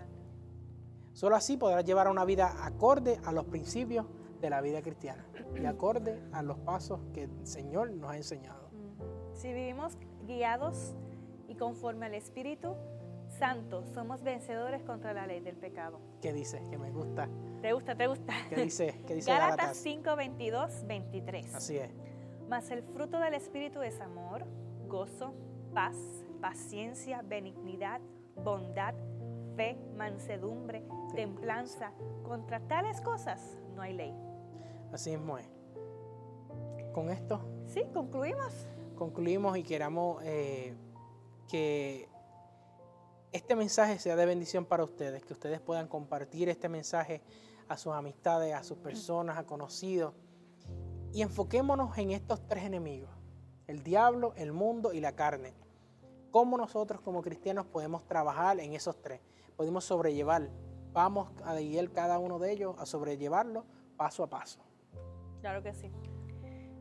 B: Solo así podrás llevar una vida acorde a los principios de la vida cristiana y acorde a los pasos que el Señor nos ha enseñado.
A: Si vivimos guiados y conforme al Espíritu Santo, somos vencedores contra la ley del pecado.
B: ¿Qué dice? Que me gusta.
A: ¿Te gusta? ¿Te gusta?
B: ¿Qué dice? ¿Qué dice
A: Gálatas 5, 22, 23.
B: Así es.
A: Mas el fruto del Espíritu es amor, gozo, paz, paciencia, benignidad, bondad, fe, mansedumbre, templanza. Contra tales cosas no hay ley.
B: Así mismo es. Con esto.
A: Sí, concluimos.
B: Concluimos y queramos eh, que este mensaje sea de bendición para ustedes, que ustedes puedan compartir este mensaje a sus amistades, a sus personas, a conocidos. Y enfoquémonos en estos tres enemigos, el diablo, el mundo y la carne. ¿Cómo nosotros como cristianos podemos trabajar en esos tres? Podemos sobrellevar. Vamos a ir cada uno de ellos a sobrellevarlo paso a paso.
A: Claro que sí.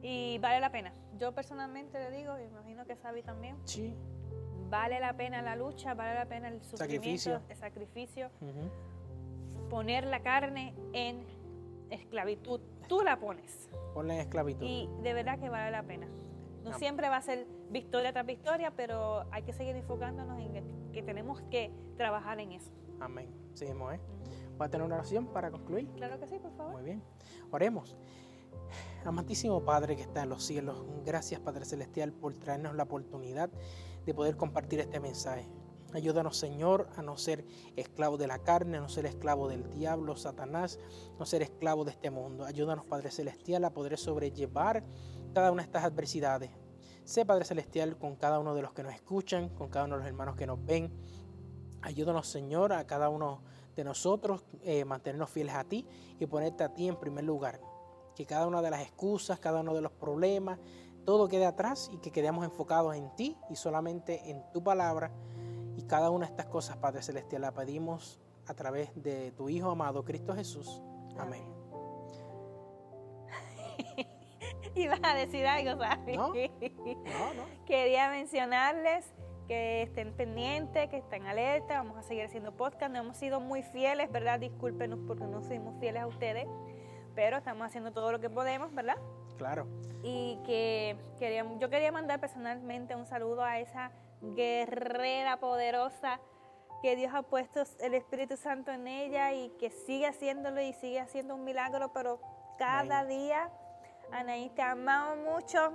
A: Y vale la pena. Yo personalmente le digo, y imagino que Sabi también.
B: Sí.
A: Vale la pena la lucha, vale la pena el sufrimiento, el sacrificio. Poner la carne en esclavitud. Tú la pones.
B: Ponle en esclavitud.
A: Y de verdad que vale la pena. No siempre va a ser victoria tras victoria, pero hay que seguir enfocándonos en que tenemos que trabajar en eso.
B: Amén. Seguimos, ¿eh? ¿Va a tener una oración para concluir?
A: Claro que sí, por favor.
B: Muy bien. Oremos. Amantísimo Padre que está en los cielos, gracias Padre Celestial por traernos la oportunidad de poder compartir este mensaje. Ayúdanos, Señor, a no ser esclavo de la carne, a no ser esclavo del diablo, Satanás, no ser esclavo de este mundo. Ayúdanos, Padre Celestial, a poder sobrellevar cada una de estas adversidades. Sé, Padre Celestial, con cada uno de los que nos escuchan, con cada uno de los hermanos que nos ven. Ayúdanos, Señor, a cada uno de nosotros eh, mantenernos fieles a ti y ponerte a ti en primer lugar. Que cada una de las excusas, cada uno de los problemas, todo quede atrás y que quedemos enfocados en ti y solamente en tu palabra. Y cada una de estas cosas, Padre Celestial, la pedimos a través de tu Hijo amado, Cristo Jesús. Amén.
A: Ibas a decir algo, ¿sabes?
B: No, no, no.
A: Quería mencionarles que estén pendientes, que estén alerta, vamos a seguir haciendo podcast, no hemos sido muy fieles, ¿verdad? Discúlpenos porque no fuimos fieles a ustedes, pero estamos haciendo todo lo que podemos, ¿verdad?
B: Claro.
A: Y que quería, yo quería mandar personalmente un saludo a esa guerrera poderosa que Dios ha puesto el Espíritu Santo en ella y que sigue haciéndolo y sigue haciendo un milagro, pero cada día, Anaí, te amamos mucho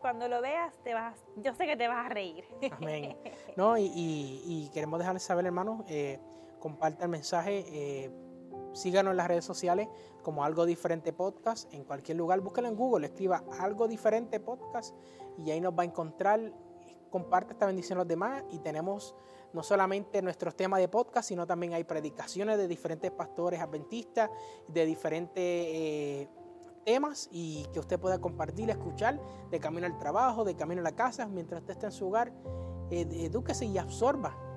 A: cuando lo veas, te vas, yo sé que te vas a reír.
B: Amén. No, y, queremos dejarles saber, hermanos, eh, comparta el mensaje, eh, síganos en las redes sociales como Algo Diferente Podcast, en cualquier lugar, búsquelo en Google, escriba Algo Diferente Podcast y ahí nos va a encontrar. Comparte esta bendición a los demás y tenemos no solamente nuestros temas de podcast, sino también hay predicaciones de diferentes pastores adventistas, de diferentes eh, temas y que usted pueda compartir, escuchar de camino al trabajo, de camino a la casa, mientras usted esté en su hogar. Eh, edúquese y absorba.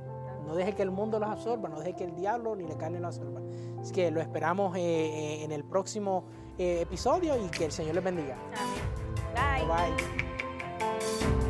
B: No deje que el mundo los absorba, no deje que el diablo ni la carne los absorba. Así que lo esperamos eh, eh, en el próximo episodio y que el Señor les bendiga.
A: Bye. bye.